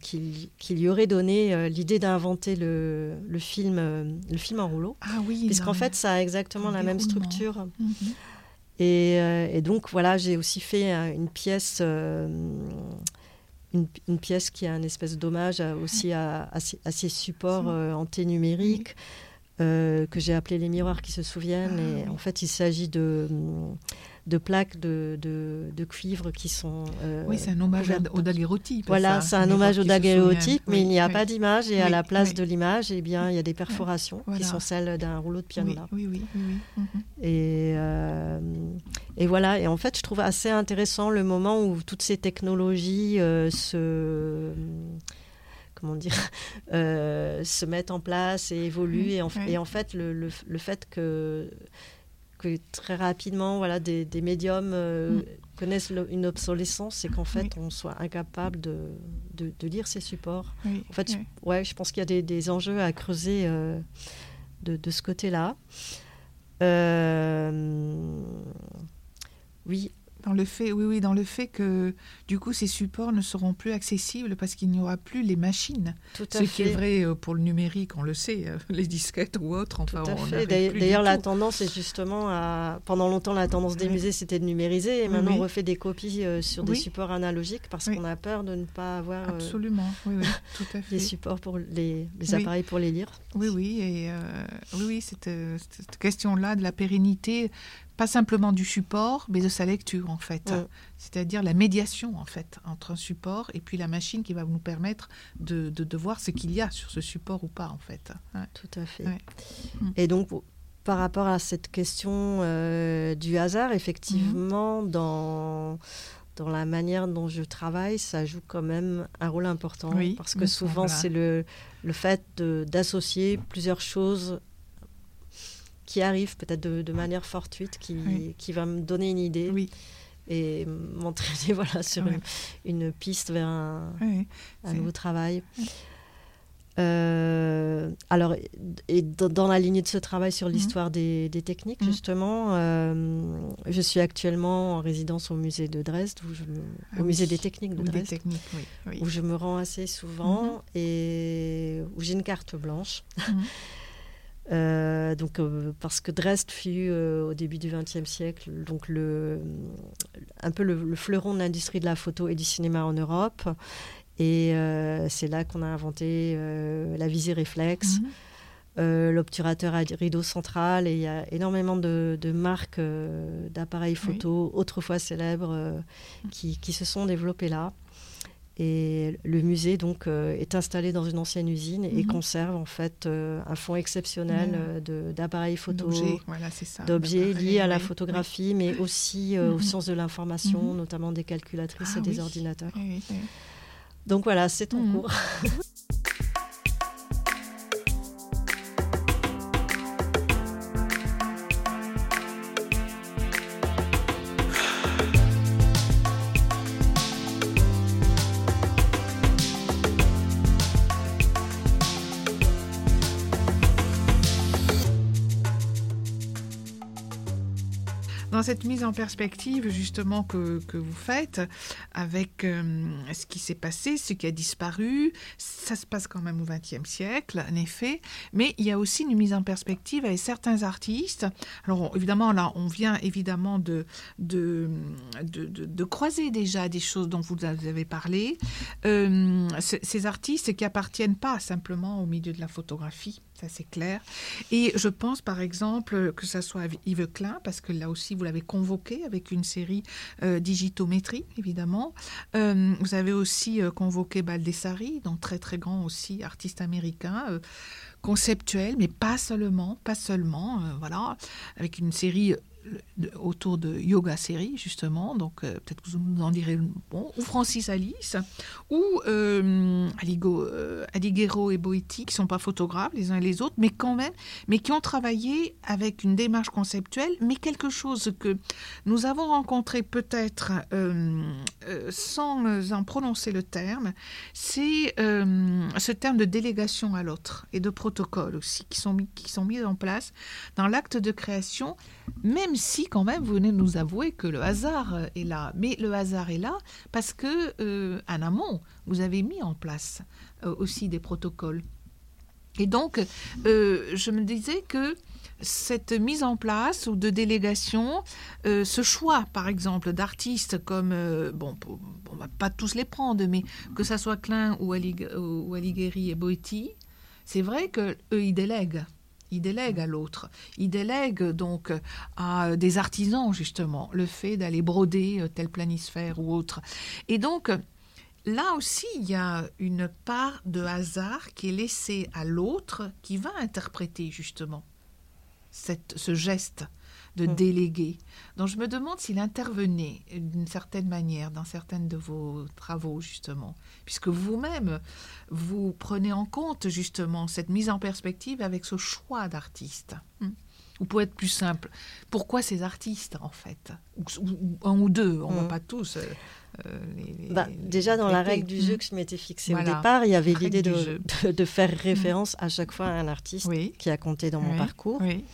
lui aurait donné euh, l'idée d'inventer le, film, euh, le film en rouleau. Ah oui. Puisqu'en fait, ça a exactement la même structure. Mhm. et, donc, voilà, j'ai aussi fait une pièce. Une, pièce qui a un espèce d'hommage aussi à, ces, supports anténumériques. Que j'ai appelé les miroirs qui se souviennent. Ah et en fait, il s'agit de, de plaques de, de, cuivre qui sont. Euh, oui, c'est un hommage au daguerreotype. Voilà, c'est un hommage au daguerreotype, mais il n'y a pas d'image. Et à la place de l'image, eh bien, il y a des perforations qui sont celles d'un rouleau de piano. Oui, oui, oui. Mhm. Et, euh, et voilà. Et en fait, je trouve assez intéressant le moment où toutes ces technologies se comment dire, euh, se mettent en place et évoluent. Et, en, et en fait, le, le, fait que, que très rapidement, voilà, des, des médiums euh, mm. connaissent une obsolescence, c'est qu'en fait, on soit incapable de, de, lire ces supports. en fait, je, ouais, je pense qu'il y a des, des, enjeux à creuser euh, de, de, ce côté-là. oui, dans le fait, oui, oui, dans le fait que du coup ces supports ne seront plus accessibles parce qu'il n'y aura plus les machines. Tout à Ce qui est vrai euh, pour le numérique, on le sait, euh, les disquettes ou autres. Enfin, tout à fait. D'ailleurs, la tendance est justement à. Pendant longtemps, la tendance des musées c'était de numériser et maintenant on refait des copies euh, sur des supports analogiques parce qu'on a peur de ne pas avoir. Absolument, tout à fait. les supports pour les, les appareils pour les lire. Oui, oui, et oui, oui, cette, cette question-là de la pérennité pas simplement du support, mais de sa lecture en fait. C'est-à-dire la médiation en fait entre un support et puis la machine qui va nous permettre de, de, voir ce qu'il y a sur ce support ou pas en fait. Tout à fait. Et donc par rapport à cette question euh, du hasard, effectivement, dans dans la manière dont je travaille, ça joue quand même un rôle important. Oui, parce que souvent, c'est le, le fait d'associer plusieurs choses qui arrivent peut-être de, de manière fortuite, qui, Oui. qui va me donner une idée Oui, et m'entraîner voilà, sur une, une piste vers un, nouveau travail. Euh, alors, et dans, la lignée de ce travail sur l'histoire des, des techniques, Mhm. justement, euh, je suis actuellement en résidence au musée de Dresde, où je me- Ah au musée des techniques de ou Dresde, techniques, oui. oui. où je me rends assez souvent Mhm. et où j'ai une carte blanche. Euh, donc, euh, parce que Dresde fut euh, au début du XXe siècle donc le, un peu le, le fleuron de l'industrie de la photo et du cinéma en Europe. Et c'est là qu'on a inventé la visée réflexe, Mhm. l'obturateur à rideau central. Et il y a énormément de, de marques d'appareils photo autrefois célèbres euh, qui, qui se sont développées là. Et le musée donc euh, est installé dans une ancienne usine et Mhm. conserve en fait euh, un fonds exceptionnel de- d'appareils photo, D'objets, voilà, liés à la oui, photographie, mais aussi euh, aux Mhm. sciences de l'information, Mhm. notamment des calculatrices Ah et des oui. ordinateurs. Donc voilà, c'est en Mhm. cours. Dans cette mise en perspective justement que, que vous faites avec euh, ce qui s'est passé, ce qui a disparu, ça se passe quand même au XXe siècle, en effet, mais il y a aussi une mise en perspective avec certains artistes. Alors évidemment là, on vient évidemment de, de, de, croiser déjà des choses dont vous avez parlé. Euh, ces artistes qui appartiennent pas simplement au milieu de la photographie, ça c'est clair. Et je pense par exemple que ça soit Yves Klein, parce que là aussi vous l'avez convoqué avec une série euh, Digitométrie, évidemment. Euh, vous avez aussi euh, convoqué Baldessari, donc très très grand aussi artiste américain. conceptuel, mais pas seulement, pas seulement, voilà, avec une série autour de yoga série justement, donc euh, peut-être que vous nous en direz bon, ou Francis Alice, ou euh, Aligo, euh, et Boetti, qui sont pas photographes les uns et les autres, mais quand même, mais qui ont travaillé avec une démarche conceptuelle, mais quelque chose que nous avons rencontré peut-être euh, euh, sans en prononcer le terme, c'est ce terme de délégation à l'autre et de protocole aussi qui sont mis, qui sont mis en place dans l'acte de création, même si quand même vous venez nous avouer que le hasard euh, est là. Mais le hasard est là parce que euh, en amont, vous avez mis en place euh, aussi des protocoles. Et donc, je me disais que cette mise en place ou de délégation, ce choix, par exemple, d'artistes comme, bon, on va pas tous les prendre, mais que ça soit Klein ou, Alig- ou Alighieri et Boetti, c'est vrai que eux ils délèguent. Ils délèguent à l'autre. Ils délèguent donc à des artisans, justement, le fait d'aller broder euh, tel planisphère ou autre. Et donc, là aussi, il y a une part de hasard qui est laissée à l'autre qui va interpréter, justement, cette, ce geste de Mm. déléguer. Donc, je me demande s'il intervenait d'une certaine manière dans certaines de vos travaux, justement, puisque vous-même, vous prenez en compte, justement, cette mise en perspective avec ce choix d'artistes. Hmm. Ou pour être plus simple, pourquoi ces artistes, en fait? Ou, ou- un ou deux, on ne Mm. va pas tous. euh, euh, les- les- Bah, déjà, dans la règle du jeu que je m'étais fixée Voilà. au départ, il y avait l'idée de, jeu. de- de faire référence à chaque fois à un artiste Oui. qui a compté dans mon parcours. Oui.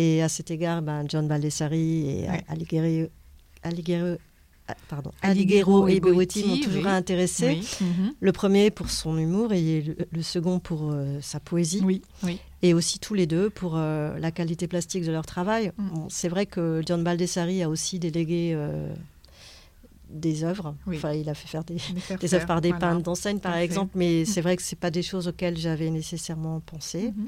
Et à cet égard, ben, John Baldessari et Ouais. Alighieri, Alighieri- ah, pardon, Alighiero et Boetti m'ont toujours oui. intéressée. Oui. Mhm. Le premier pour son humour et le, le second pour euh, sa poésie. Oui. Oui. Et aussi tous les deux pour euh, la qualité plastique de leur travail. Mm. Bon, c'est vrai que John Baldessari a aussi délégué euh, des œuvres. Oui. Enfin, il a fait faire des, œuvres par des voilà. peintres d'enseigne, par exemple, mais c'est vrai que c'est pas des choses auxquelles j'avais nécessairement pensé. Mhm.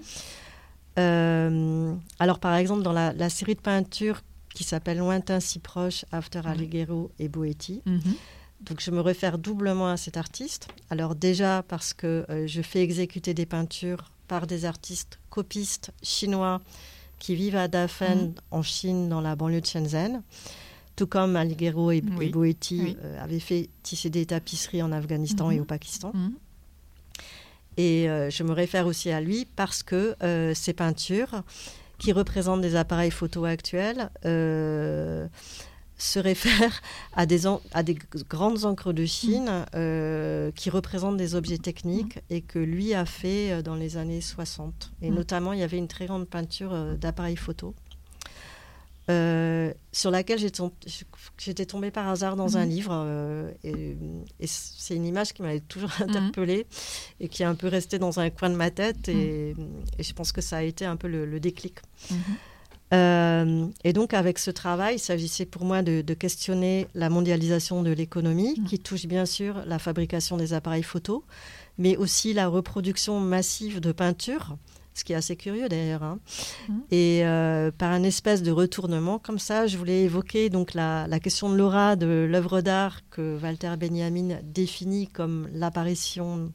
Euh, alors, par exemple, dans la, la série de peintures qui s'appelle Lointain si proche, After. Alighiero et Boetti, Mhm. donc je me réfère doublement à cet artiste. Alors déjà parce que euh, je fais exécuter des peintures par des artistes copistes chinois qui vivent à Dafen Mhm. en Chine, dans la banlieue de Shenzhen. tout comme Alighiero et, Oui. et Boetti Oui. euh, avaient fait tisser des tapisseries en Afghanistan et Mhm. au Pakistan. Et euh, je me réfère aussi à lui parce que euh, ces peintures, qui représentent des appareils photo actuels, euh, se réfèrent à des, à des grandes encres de Chine euh, qui représentent des objets techniques et que lui a fait euh, dans les années 60. Et Mm. notamment, il y avait une très grande peinture d'appareils photo. Sur laquelle j'étais tombée par hasard dans un Mhm. livre euh, et, et c'est une image qui m'avait toujours interpellée et qui est un peu restée dans un coin de ma tête et, et je pense que ça a été un peu le, le déclic. Mhm. Euh, et donc avec ce travail, il s'agissait pour moi de, de questionner la mondialisation de l'économie Mhm. qui touche bien sûr la fabrication des appareils photo, mais aussi la reproduction massive de peintures, ce qui est assez curieux d'ailleurs. hein. Mhm. Et euh, par un espèce de retournement comme ça, je voulais évoquer donc la, la question de l'aura de l'œuvre d'art que Walter Benjamin définit comme l'apparition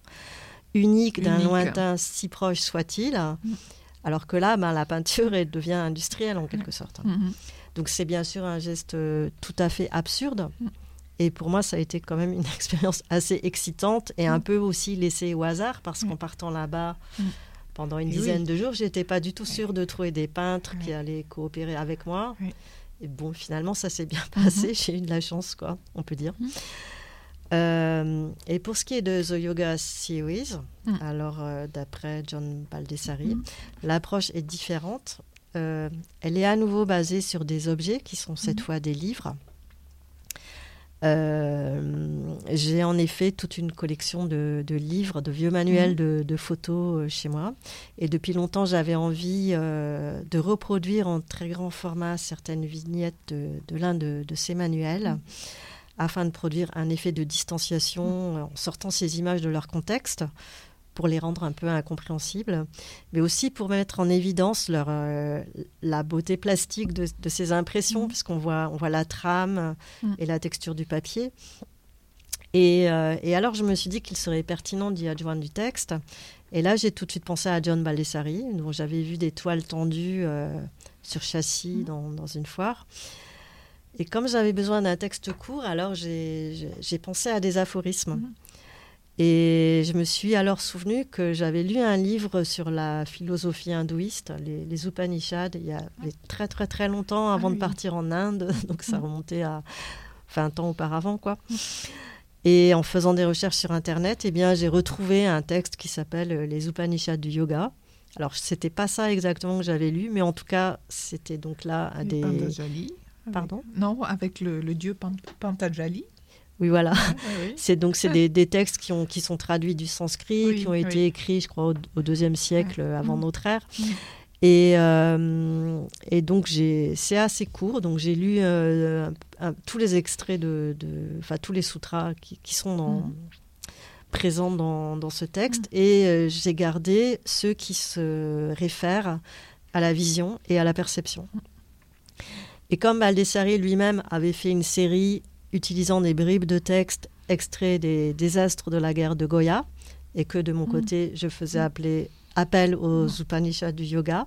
unique d'un lointain si proche soit-il. Mhm. Alors que là, ben, la peinture elle devient industrielle en quelque sorte. Donc c'est bien sûr un geste euh, tout à fait absurde. Et pour moi, ça a été quand même une expérience assez excitante et un peu aussi laissée au hasard parce qu'en partant là-bas. Pendant une dizaine de jours, j'étais pas du tout sûre de trouver des peintres qui allaient coopérer avec moi. Oui. Et bon, finalement, ça s'est bien Mhm. passé. J'ai eu de la chance, quoi, on peut dire. Mhm. Euh, et pour ce qui est de The Yoga Series, Mm. alors euh, d'après John Baldessari, Mhm. l'approche est différente. Euh, elle est à nouveau basée sur des objets qui sont cette Mhm. fois des livres. Euh, J'ai en effet toute une collection de, de livres, de vieux manuels Mhm. de, de photos euh, chez moi. Et depuis longtemps, j'avais envie euh, de reproduire en très grand format certaines vignettes de, de l'un de, ces manuels Mhm. afin de produire un effet de distanciation en sortant ces images de leur contexte pour les rendre un peu incompréhensibles, mais aussi pour mettre en évidence leur, euh, la beauté plastique de, de ces impressions, Mhm. puisqu'on voit, on voit la trame Mhm. et la texture du papier. Et, euh, et alors, je me suis dit qu'il serait pertinent d'y adjoindre du texte. Et là, j'ai tout de suite pensé à John Baldessari, dont j'avais vu des toiles tendues euh, sur châssis Mhm. dans, dans une foire. Et comme j'avais besoin d'un texte court, alors j'ai pensé à des aphorismes. Et je me suis alors souvenu que j'avais lu un livre sur la philosophie hindouiste, les, les Upanishads, il y a très très très longtemps avant Ah de partir en Inde, donc ça Mhm. remontait à 20 ans auparavant, quoi. Et en faisant des recherches sur Internet, eh bien, j'ai retrouvé un texte qui s'appelle euh, Les Upanishads du yoga. Alors, c'était pas ça exactement que j'avais lu, mais en tout cas, c'était donc là des. Pantajali. avec- Pardon Non, avec le, le dieu Pan- Pantajali. Oui, voilà. C'est donc c'est des, des textes qui, ont, qui sont traduits du sanskrit, Oui, qui ont été oui. écrits, je crois, au, au deuxième siècle avant Mm. notre ère. Mm. Et, euh, et donc j'ai, c'est assez court, donc j'ai lu euh, un- tous les extraits de, enfin tous les sutras qui, qui sont dans, Mm. présents dans, dans ce texte, et euh, j'ai gardé ceux qui se réfèrent à la vision et à la perception. Et comme Baldessari lui-même avait fait une série utilisant des bribes de texte extraits des désastres de la guerre de Goya, et que de mon Mm. côté, je faisais Mm. appeler appel aux Mm. Upanishads du yoga,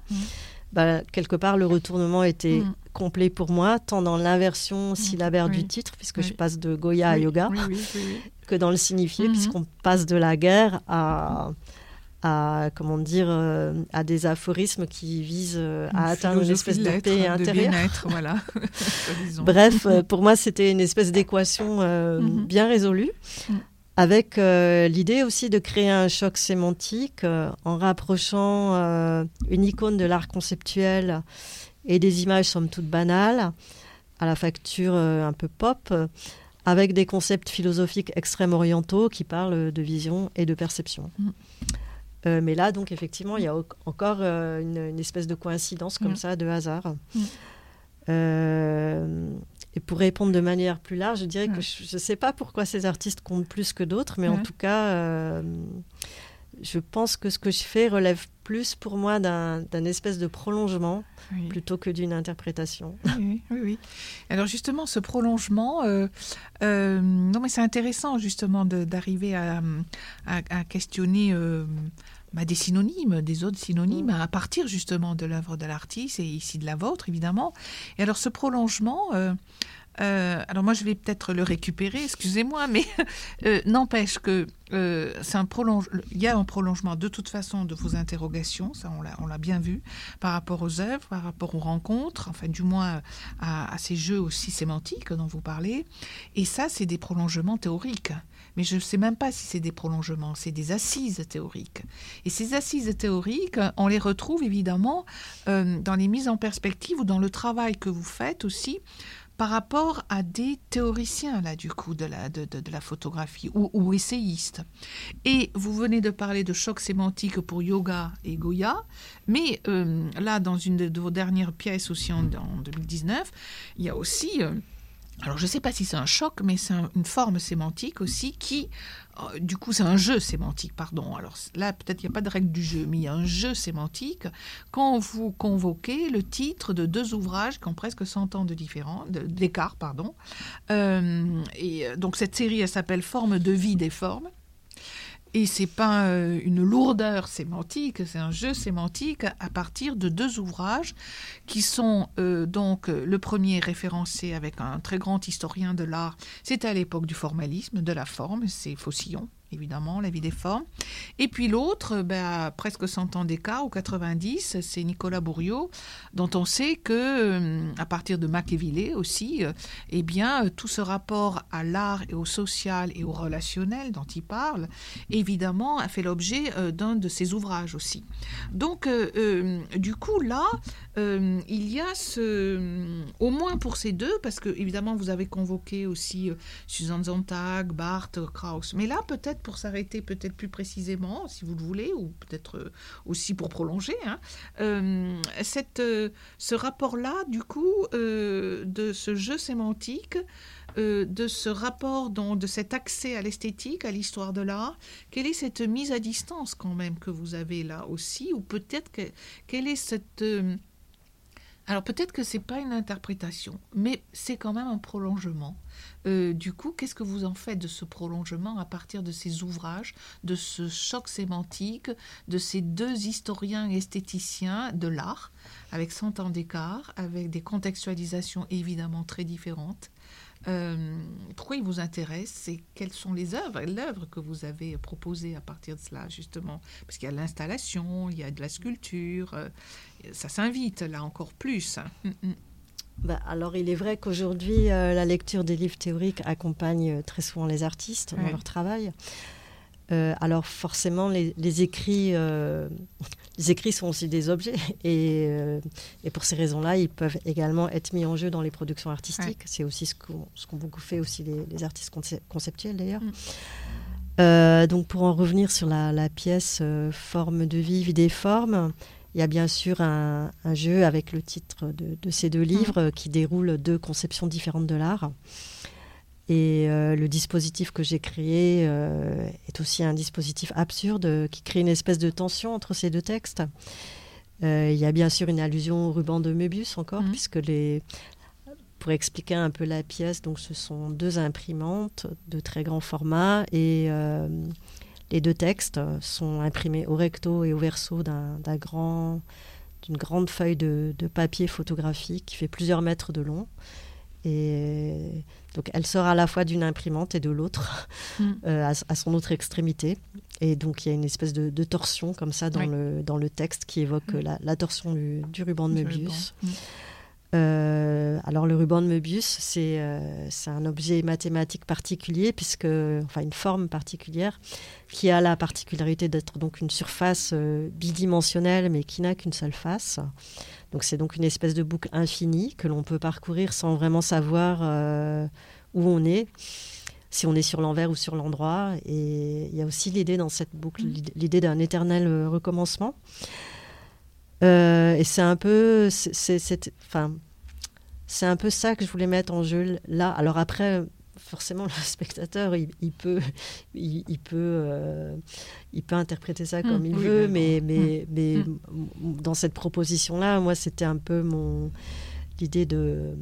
bah, quelque part, le retournement était complet pour moi, tant dans l'inversion syllabaire Oui. du titre, puisque je passe de Goya à yoga, que dans le signifié, Mhm. puisqu'on passe de la guerre à, à comment dire, euh, à des aphorismes qui visent euh, à atteindre une espèce de, paix intérieure. voilà. Bref, euh, pour moi, c'était une espèce d'équation euh, Mhm. bien résolue, Mhm. avec l'idée aussi de créer un choc sémantique en rapprochant une icône de l'art conceptuel et des images somme toute banales, à la facture un peu pop, avec des concepts philosophiques extrêmes orientaux qui parlent de vision et de perception. Mhm. Euh, mais là, donc, effectivement, il y a encore euh, une, une espèce de coïncidence comme Mhm. ça, de hasard. Mhm. Euh, et pour répondre de manière plus large, je dirais que Ouais. je ne sais pas pourquoi ces artistes comptent plus que d'autres, mais en tout cas, je pense que ce que je fais relève plus pour moi d'un espèce de prolongement Oui. plutôt que d'une interprétation. Oui, oui. Alors justement, ce prolongement, euh, euh, non mais c'est intéressant justement d'arriver à, à- à questionner euh, bah, des synonymes, des autres synonymes, Mm. à partir justement de l'œuvre de l'artiste et ici de la vôtre évidemment. Et alors ce prolongement, euh, Euh, alors moi, je vais peut-être le récupérer, excusez-moi, mais euh, n'empêche que euh, c'est un prolonge... il y a un prolongement de toute façon de vos interrogations, ça on l'a bien vu, par rapport aux œuvres, par rapport aux rencontres, enfin du moins à, à ces jeux aussi sémantiques dont vous parlez. Et ça, c'est des prolongements théoriques mais je ne sais même pas si c'est des prolongements, c'est des assises théoriques. Et ces assises théoriques, on les retrouve évidemment dans les mises en perspective ou dans le travail que vous faites aussi par rapport à des théoriciens, là, du coup, de la, de, la photographie, ou, essayistes. Et vous venez de parler de choc sémantique pour yoga et Goya, mais euh, là, dans une de, vos dernières pièces aussi en, 2019, il y a aussi... Euh, alors je ne sais pas si c'est un choc, mais c'est une forme sémantique aussi qui, euh, du coup c'est un jeu sémantique, pardon. Alors là peut-être il n'y a pas de règle du jeu, mais il y a un jeu sémantique quand vous convoquez le titre de deux ouvrages qui ont presque 100 ans de différence, d'écart. Pardon. Euh, et euh, donc cette série elle s'appelle Forme de vie des formes. Et c'est pas euh, une lourdeur sémantique, c'est un jeu sémantique à partir de deux ouvrages qui sont euh, donc le premier référencé avec un très grand historien de l'art, c'est à l'époque du formalisme, de la forme, c'est Faucillon évidemment, La vie des formes. Et puis l'autre, ben, presque 100 ans d'écart, ou 90, c'est Nicolas Bourriot, dont on sait que, euh, à partir de Machiavelli aussi, euh, eh bien, tout ce rapport à l'art et au social et au relationnel dont il parle, évidemment, a fait l'objet euh, d'un de ses ouvrages aussi. Donc, du coup, là, il y a ce, au moins pour ces deux, parce que, évidemment, vous avez convoqué aussi Suzanne Zontag, Barthes, Krauss, mais là, peut-être pour s'arrêter peut-être plus précisément, si vous le voulez, ou peut-être euh, aussi pour prolonger, hein, euh, cette, euh, ce rapport-là, du coup, de ce jeu sémantique, de ce rapport, donc, de cet accès à l'esthétique, à l'histoire de l'art, quelle est cette mise à distance quand même que vous avez là aussi, ou peut-être que, quelle est cette... alors peut-être que c'est pas une interprétation, mais c'est quand même un prolongement. Euh, du coup, qu'est-ce que vous en faites de ce prolongement à partir de ces ouvrages, de ce choc sémantique, de ces deux historiens esthéticiens de l'art, avec 100 ans d'écart, avec des contextualisations évidemment très différentes? Euh, pourquoi il vous intéresse et quelles sont les œuvres, l'œuvre que vous avez proposée à partir de cela, justement? Parce qu'il y a l'installation, il y a de la sculpture, euh, ça s'invite là encore plus. Hum, hum. Bah, alors, il est vrai qu'aujourd'hui, euh, la lecture des livres théoriques accompagne euh, très souvent les artistes dans leur travail. Euh, alors, forcément, les, écrits, les écrits sont aussi des objets. Et, et pour ces raisons-là, ils peuvent également être mis en jeu dans les productions artistiques. C'est aussi ce qu'ont ce beaucoup fait aussi les, artistes conceptuels, d'ailleurs. Mm. donc, pour en revenir sur la, la pièce Forme de vie, vie des formes, il y a bien sûr un, jeu avec le titre de, ces deux livres mhm. qui déroulent deux conceptions différentes de l'art. Et euh, le dispositif que j'ai créé euh, est aussi un dispositif absurde qui crée une espèce de tension entre ces deux textes. Euh, il y a bien sûr une allusion au ruban de Möbius encore, mhm. puisque les, pour expliquer un peu la pièce, donc ce sont deux imprimantes de très grand format et les deux textes sont imprimés au recto et au verso d'un grand, d'une grande feuille de, papier photographique qui fait plusieurs mètres de long. Et donc elle sort à la fois d'une imprimante et de l'autre, mm. euh, à, son autre extrémité. Et donc il y a une espèce de, torsion comme ça dans, le, dans le texte qui évoque mm. la, torsion du, ruban de Möbius. Mm. Euh, alors le ruban de Möbius, euh, c'est un objet mathématique particulier, puisque, enfin une forme particulière, qui a la particularité d'être donc une surface euh, bidimensionnelle, mais qui n'a qu'une seule face. Donc c'est donc une espèce de boucle infinie que l'on peut parcourir sans vraiment savoir où on est, si on est sur l'envers ou sur l'endroit. Et il y a aussi l'idée dans cette boucle, mmh. l'idée d'un éternel recommencement. Euh, et c'est un peu, c'est, enfin, c'est un peu ça que je voulais mettre en jeu là. Alors après, forcément, le spectateur, il, peut, il, peut, euh, il peut interpréter ça comme mmh, il veut, mais, mais, mmh. mais mmh. dans cette proposition-là, moi, c'était un peu mon l'idée de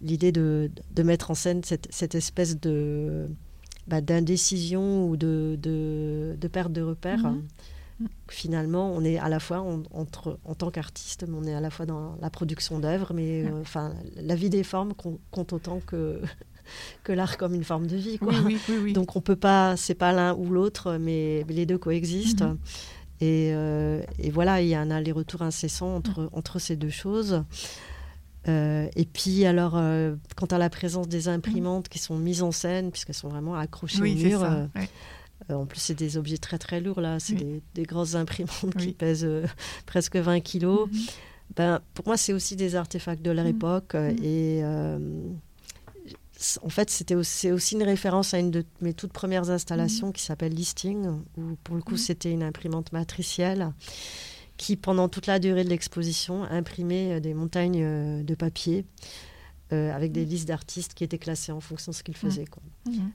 l'idée de, de, mettre en scène cette, cette espèce de bah, d'indécision ou de, de, de, perte de repère Finalement, on est à la fois entre, en tant qu'artiste, mais on est à la fois dans la production d'œuvres, mais euh, enfin, la vie des formes compte autant que que l'art comme une forme de vie. Quoi. Donc on peut pas, c'est pas l'un ou l'autre, mais les deux coexistent. Mhm. Euh, et, voilà, il y a un aller-retour incessant entre, mhm. entre ces deux choses. Euh, et puis, alors, euh, quant à la présence des imprimantes qui sont mises en scène, puisqu'elles sont vraiment accrochées au mur, en plus, c'est des objets très très lourds, là. C'est des, grosses imprimantes qui pèsent presque 20 kilos. Mhm. ben, pour moi, c'est aussi des artefacts de leur époque. Et en fait, c'était aussi, aussi une référence à une de mes toutes premières installations mhm. qui s'appelle Listing, où pour le coup, mhm. c'était une imprimante matricielle qui, pendant toute la durée de l'exposition, imprimait euh, des montagnes euh, de papier euh, avec des mhm. listes d'artistes qui étaient classés en fonction de ce qu'ils faisaient.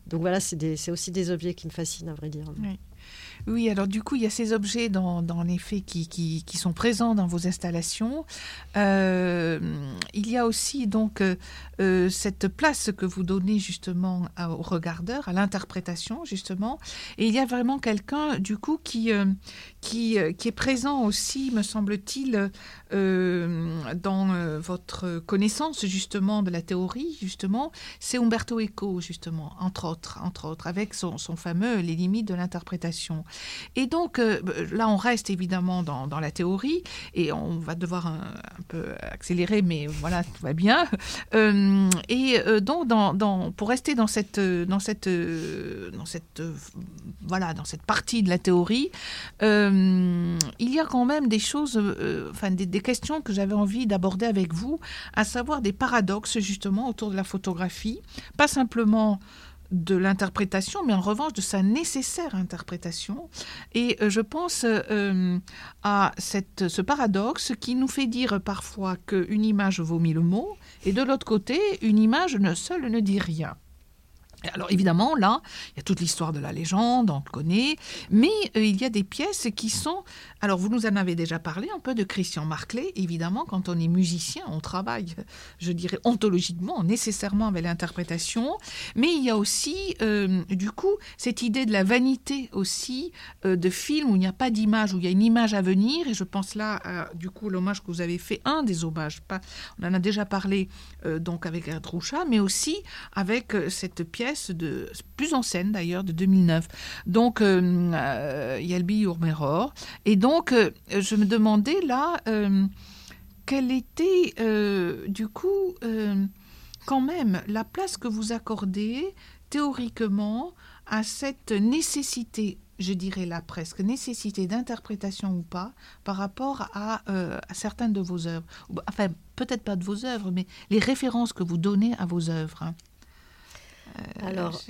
Donc voilà, c'est aussi des objets qui me fascinent, à vrai dire. Oui, alors du coup, il y a ces objets dans, dans les faits qui, qui, qui, sont présents dans vos installations. Euh, il y a aussi donc euh, euh, cette place que vous donnez justement au regardeur, à l'interprétation justement. Et il y a vraiment quelqu'un du coup qui, qui, qui est présent aussi, me semble-t-il, dans votre connaissance justement de la théorie, justement. C'est Umberto Eco, justement, entre autres, entre autres, avec son, son fameux Les limites de l'interprétation. Et donc, euh, là, on reste évidemment dans, la théorie et on va devoir un, peu accélérer, mais voilà, tout va bien. Euh, et euh, donc, pour rester dans cette, dans cette, dans cette, voilà, dans cette partie de la théorie, il y a quand même des choses, enfin, des questions que j'avais envie d'aborder avec vous, à savoir des paradoxes justement autour de la photographie, pas simplement de l'interprétation, mais en revanche de sa nécessaire interprétation. Et euh, je pense euh, à cette, ce paradoxe qui nous fait dire parfois qu'une image vaut mille mots, et de l'autre côté, une image seule ne dit rien. Alors évidemment, là, il y a toute l'histoire de la légende, on le connaît, mais euh, il y a des pièces qui sont... Alors vous nous en avez déjà parlé un peu de Christian Marclay, évidemment, quand on est musicien, on travaille, je dirais, ontologiquement, nécessairement avec l'interprétation, mais il y a aussi, euh, du coup, cette idée de la vanité aussi, euh, de films où il n'y a pas d'image, où il y a une image à venir, et je pense là, du coup, l'hommage que vous avez fait, un des hommages, on en a déjà parlé donc avec Roucha, mais aussi avec cette pièce de plus ancienne d'ailleurs, de 2009. Donc, euh, euh, Yelbi Urmeror. Et donc, euh, je me demandais là, quelle était du coup quand même la place que vous accordez théoriquement à cette nécessité je dirais là presque, nécessité d'interprétation ou pas par rapport à, à, certaines de vos œuvres. Enfin, peut-être pas de vos œuvres, mais les références que vous donnez à vos œuvres. Euh, alors,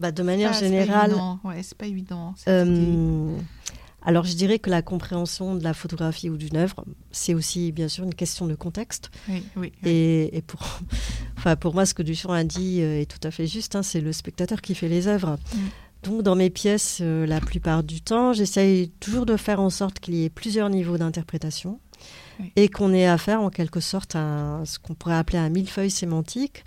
bah, de manière générale. c'est pas évident. Euh, alors, je dirais que la compréhension de la photographie ou d'une œuvre, c'est aussi bien sûr une question de contexte. Oui, oui, Et, pour, enfin, pour moi, ce que Duchamp a dit euh, est tout à fait juste. Hein, c'est le spectateur qui fait les œuvres. Mm. Donc, dans mes pièces, la plupart du temps, j'essaye toujours de faire en sorte qu'il y ait plusieurs niveaux d'interprétation et qu'on ait affaire en quelque sorte à ce qu'on pourrait appeler un millefeuille sémantique.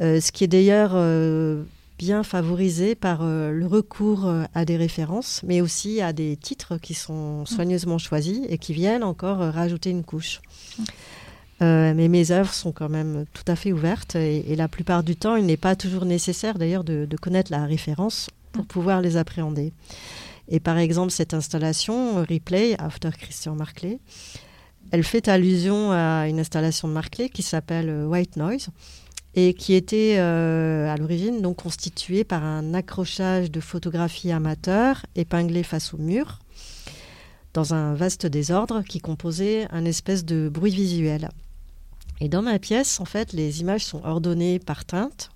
Euh, ce qui est d'ailleurs euh, bien favorisé par euh, le recours à des références, mais aussi à des titres qui sont mm. soigneusement choisis et qui viennent encore rajouter une couche. Mm. mais mes œuvres sont quand même tout à fait ouvertes et, la plupart du temps, il n'est pas toujours nécessaire d'ailleurs de, connaître la référence pour mm. pouvoir les appréhender. Et par exemple, cette installation, Replay, After Christian Marclay, elle fait allusion à une installation de Marclay qui s'appelle White Noise, et qui était euh, à l'origine donc constitué par un accrochage de photographies amateurs épinglées face au mur dans un vaste désordre qui composait un espèce de bruit visuel. Et dans ma pièce, en fait, les images sont ordonnées par teinte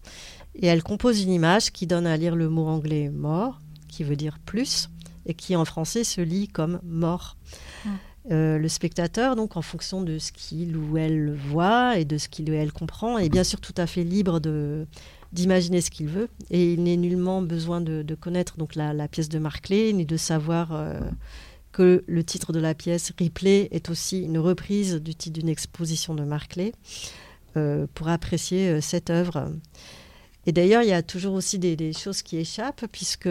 et elles composent une image qui donne à lire le mot anglais mort, qui veut dire plus, et qui en français se lit comme mort. Mmh. Euh, le spectateur, donc en fonction de ce qu'il ou elle voit et de ce qu'il ou elle comprend, est bien sûr tout à fait libre de d'imaginer ce qu'il veut et il n'est nullement besoin de, connaître donc la, pièce de Marclay ni de savoir euh, que le titre de la pièce Replay est aussi une reprise du titre d'une exposition de Marclay euh, pour apprécier cette œuvre. Et d'ailleurs, il y a toujours aussi des choses qui échappent puisque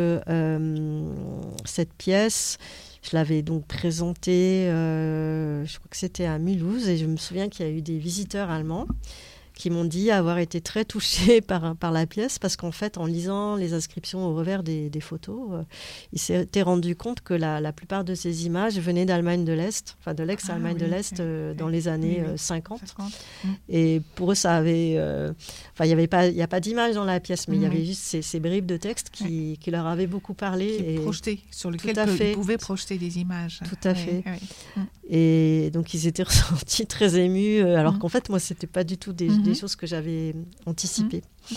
cette pièce Je l'avais donc présenté, je crois que c'était à Mulhouse, et je me souviens qu'il y a eu des visiteurs allemands qui m'ont dit avoir été très touchés par, par la pièce parce qu'en fait, en lisant les inscriptions au revers des, des photos, euh, il s'était rendu compte que la, la, plupart de ces images venaient d'Allemagne de l'Est, enfin de l'ex-Allemagne ah de l'Est euh, dans les années 50. Euh, mm. Et pour eux, ça avait. Enfin, il n'y avait pas, a pas d'image dans la pièce, mais il y avait juste ces, ces, bribes de texte qui, qui, leur avaient beaucoup parlé. et projeté, sur lesquelles ils pouvaient projeter des images. Tout à fait. Mm. Et donc, ils étaient ressentis très émus, alors mm. qu'en fait, moi, c'était pas du tout des, des choses que j'avais anticipées. Mmh.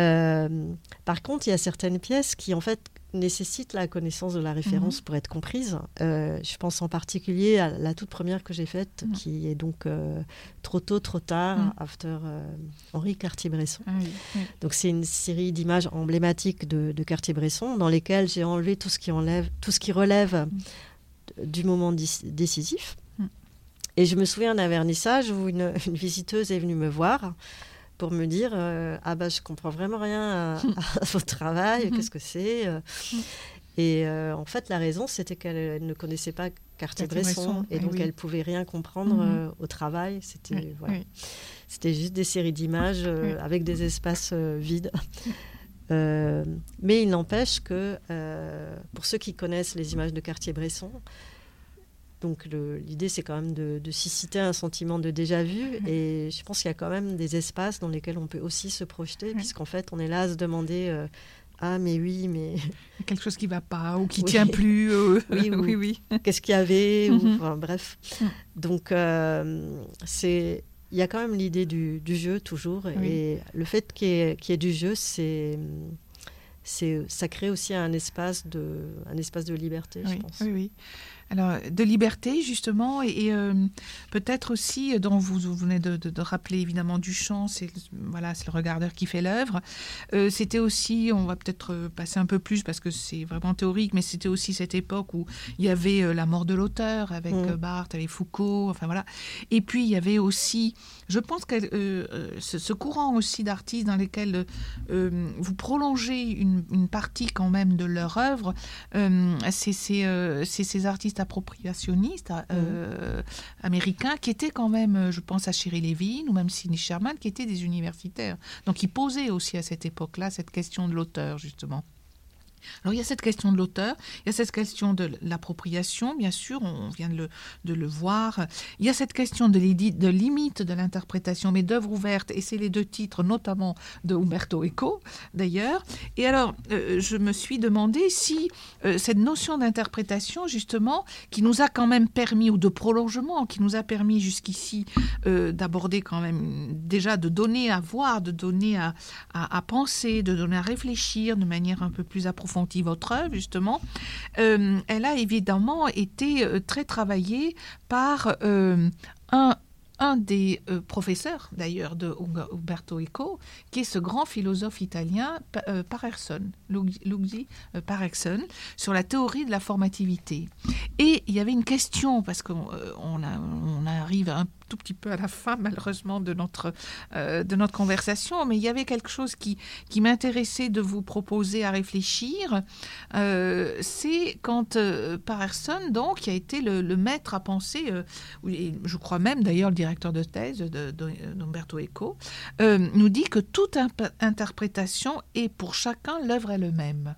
Euh, par contre, il y a certaines pièces qui, en fait, nécessitent la connaissance de la référence mmh. pour être comprises. Euh, je pense en particulier à la toute première que j'ai faite, mmh. qui est donc euh, Trop tôt, trop tard, After Henri Cartier-Bresson. Ah donc c'est une série d'images emblématiques de, de Cartier-Bresson dans lesquelles j'ai enlevé tout ce qui enlève, tout ce qui relève du moment décisif. Et je me souviens d'un vernissage où une, visiteuse est venue me voir pour me dire euh, ah bah je comprends vraiment rien à, votre travail, qu'est-ce que c'est euh. Et euh, en fait, la raison, c'était qu'elle ne connaissait pas Cartier-Bresson et donc elle pouvait rien comprendre mhm. au travail. C'était voilà. c'était juste des séries d'images avec des espaces vides. mais il n'empêche que pour ceux qui connaissent les images de Cartier-Bresson, donc l'idée, c'est quand même de, susciter un sentiment de déjà-vu. Et je pense qu'il y a quand même des espaces dans lesquels on peut aussi se projeter, puisqu'en fait, on est là à se demander... Euh, ah mais oui, mais quelque chose qui va pas ou qui ne tient plus. Euh, oui, oui, oui. Qu'est-ce qu'il y avait mhm. enfin, Bref. Donc euh, c'est il y a quand même l'idée du, jeu toujours et le fait qu'il y, ait du jeu, c'est c'est ça crée aussi un espace de un espace de liberté, je pense. Oui, oui. Alors, de liberté, justement, et, euh, peut-être aussi, dont vous, venez de, rappeler évidemment Duchamp, c'est voilà, c'est le regardeur qui fait l'œuvre. Euh, c'était aussi, on va peut-être passer un peu plus parce que c'est vraiment théorique, mais c'était aussi cette époque où il y avait euh, la mort de l'auteur avec mmh. Barthes, avec Foucault, enfin voilà. Et puis il y avait aussi, je pense que ce, courant aussi d'artistes dans lesquels vous prolongez une, une, partie quand même de leur œuvre, c'est ces artistes appropriationniste euh, américain qui était quand même, je pense à Shirley Levin ou même Sidney Sherman, qui étaient des universitaires. Donc ils posaient aussi à cette époque-là cette question de l'auteur, justement. Alors il y a cette question de l'auteur, il y a cette question de l'appropriation, bien sûr, on vient de le, voir. Il y a cette question de, limite de l'interprétation, mais d'œuvre ouverte, et c'est les deux titres, notamment de Umberto Eco, d'ailleurs. Et alors, euh, je me suis demandé si euh, cette notion d'interprétation, justement, qui nous a quand même permis, ou de prolongement, qui nous a permis jusqu'ici euh, d'aborder quand même, déjà de donner à voir, de donner à penser, de donner à réfléchir de manière un peu plus approfondie, votre œuvre, justement, euh, elle a évidemment été euh, très travaillée par euh, un, un des professeurs d'ailleurs de Umberto Eco, qui est ce grand philosophe italien Parerson, Luigi Parerson, sur la théorie de la formativité. Et il y avait une question, parce qu'on on, on arrive un tout petit peu à la fin, malheureusement, de notre, euh, de notre conversation, mais il y avait quelque chose qui, qui m'intéressait de vous proposer à réfléchir. Euh, c'est quand euh, Parerson, donc, qui a été le, maître à penser, je crois même d'ailleurs le directeur de thèse d'Umberto Eco, nous dit que toute interprétation est pour chacun l'œuvre elle-même.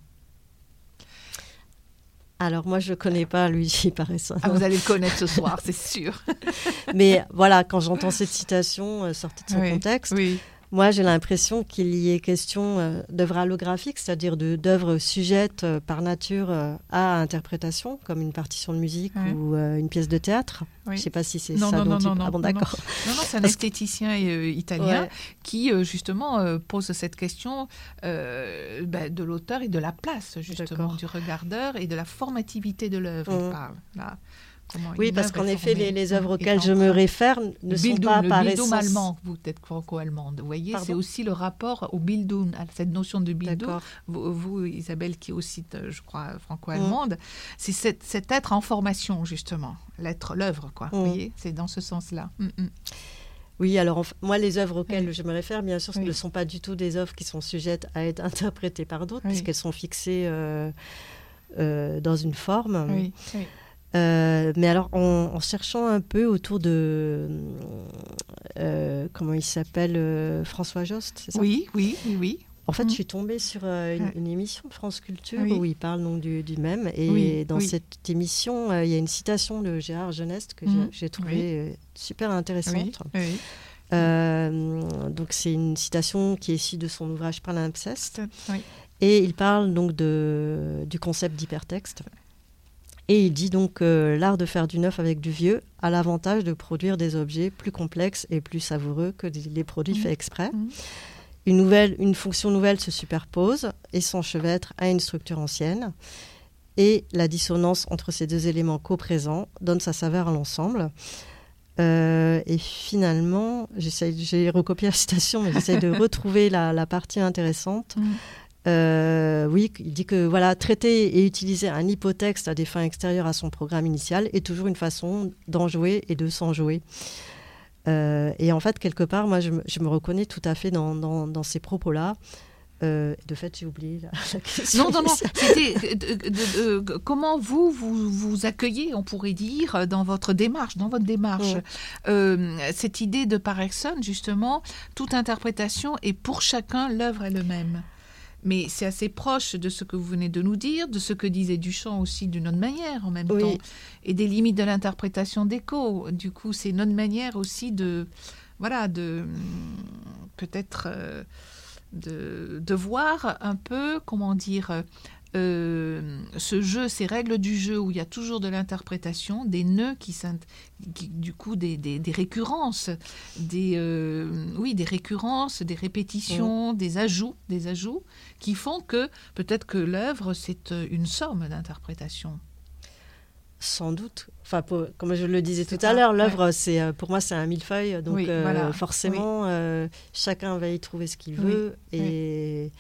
Alors moi, je ne connais pas Luigi Paresso. Ah, vous allez le connaître ce soir, c'est sûr. Mais voilà, quand j'entends cette citation euh, sortie de son contexte, oui. Moi, j'ai l'impression qu'il y ait question euh, d'œuvres allographiques, c'est-à-dire d'œuvres sujettes euh, par nature euh, à interprétation, comme une partition de musique ou une pièce de théâtre. Je ne sais pas si c'est ça non, dont non, non, ah bon, d'accord. Non, non, c'est un esthéticien italien qui, justement, pose cette question bah, de l'auteur et de la place, justement, du regardeur et de la formativie de l'œuvre. Il mmh. parle, là oui, parce qu'en effet, les, les, œuvres auxquelles je me réfère ne sont pas le par Bildung allemand, vous êtes franco-allemande. Vous voyez, c'est aussi le rapport au Bildung, à cette notion de Bildung. Vous, Isabelle, qui est aussi, euh, je crois, franco-allemande, mm. c'est cet, être en formation, justement, l'être, l'œuvre, quoi. Vous mm. voyez, c'est dans ce sens-là. Mm, oui, alors moi, les œuvres auxquelles je me réfère, bien sûr, ce ne sont pas du tout des œuvres qui sont sujettes à être interprétées par d'autres, puisqu'elles sont fixées. Euh, dans une forme. Oui, oui. mais alors, en, cherchant un peu autour de. comment il s'appelle François Jost, c'est ça? Oui, oui, oui. En fait, Mm. je suis tombée sur euh, une, une émission de France Culture Oui. où il parle donc du, du même. Et Oui, dans oui. cette émission, euh, il y a une citation de Gérard Geneste que Mm. j'ai- j'ai trouvée euh, super intéressante. Euh, donc, c'est une citation qui est issue de son ouvrage Palimpseste. Et il parle donc de, du concept d'hypertexte. Et il dit donc que l'art de faire du neuf avec du vieux a l'avantage de produire des objets plus complexes et plus savoureux que les produits Mhm. faits exprès. Mhm. Une, nouvelle, une fonction nouvelle se superpose et s'enchevêtre à une structure ancienne. Et la dissonance entre ces deux éléments coprésents donne sa saveur à l'ensemble. Euh, et finalement, j'ai recopié la citation, mais j'essaie de retrouver la, la partie intéressante. Mhm. Euh, oui, il dit que voilà, traiter et utiliser un hypotexte à des fins extérieures à son programme initial est toujours une façon d'en jouer et de s'en jouer. Euh, et en fait, quelque part, moi, je me, je me reconnais tout à fait dans, dans- dans ces propos-là. Euh, de fait, j'ai oublié la, la question. Non, non, non. C'était comment vous, vous vous accueillez, on pourrait dire, dans votre démarche, dans votre démarche, Mm. Cette idée de Parexon, justement, toute interprétation et pour chacun l'œuvre est le même. Mais c'est assez proche de ce que vous venez de nous dire, de ce que disait Duchamp aussi d'une autre manière en même Oui. temps, et des limites de l'interprétation d'écho. Du coup, c'est une autre manière aussi de, voilà, de peut-être euh, de, de voir un peu, comment dire, euh, ce jeu, ces règles du jeu où il y a toujours de l'interprétation, des nœuds qui, qui- du coup, des, des- des récurrences, des, euh, oui, des récurrences, des répétitions, des ajouts, des ajouts, qui font que peut-être que l'œuvre c'est euh, une somme d'interprétation. Sans doute. Enfin, pour- comme je le disais tout à l'heure, l'œuvre, c'est pour moi, c'est un millefeuille. Donc, Oui, euh, voilà, forcément, chacun va y trouver ce qu'il Oui, veut. Et,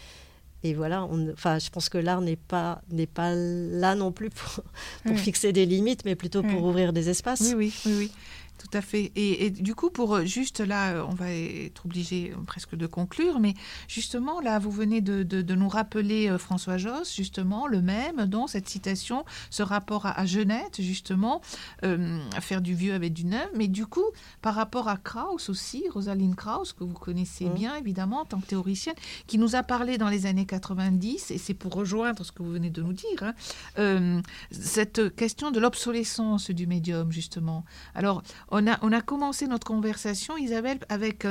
et voilà, on- enfin, je pense que l'art n'est pas, n'est pas là non plus pour, pour Oui. fixer des limites, mais plutôt pour ouvrir des espaces. Oui, oui, oui, oui, tout à fait. Et, et du coup, pour euh, juste là, euh, on va être obligé euh, presque de conclure, mais justement, là, vous venez de, de- de nous rappeler euh, François Josse, justement, le même, dans cette citation, ce rapport à, à Genette, justement, euh, à faire du vieux avec du neuf, mais du coup, par rapport à Krauss aussi, Rosalind Krauss, que vous connaissez Mm. bien, évidemment, en tant que théoricienne, qui nous a parlé dans les années 90, et c'est pour rejoindre ce que vous venez de nous dire, hein, euh, cette question de l'obsolescence du médium, justement. Alors, on a, on a commencé notre conversation, Isabelle, avec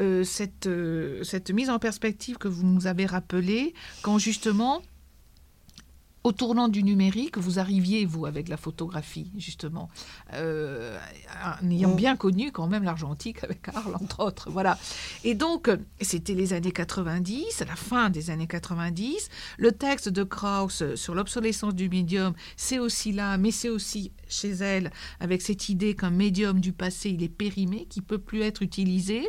euh, cette, euh, cette mise en perspective que vous nous avez rappelée, quand justement, au tournant du numérique, vous arriviez, vous, avec la photographie, justement, euh, en ayant Mm. bien connu quand même l'argentique avec Arles, entre autres. Voilà. Et donc, euh, c'était les années 90, à la fin des années 90. Le texte de Krauss sur l'obsolescence du médium, c'est aussi là, mais c'est aussi chez elle, avec cette idée qu'un médium du passé, il est périmé, qui peut plus être utilisé,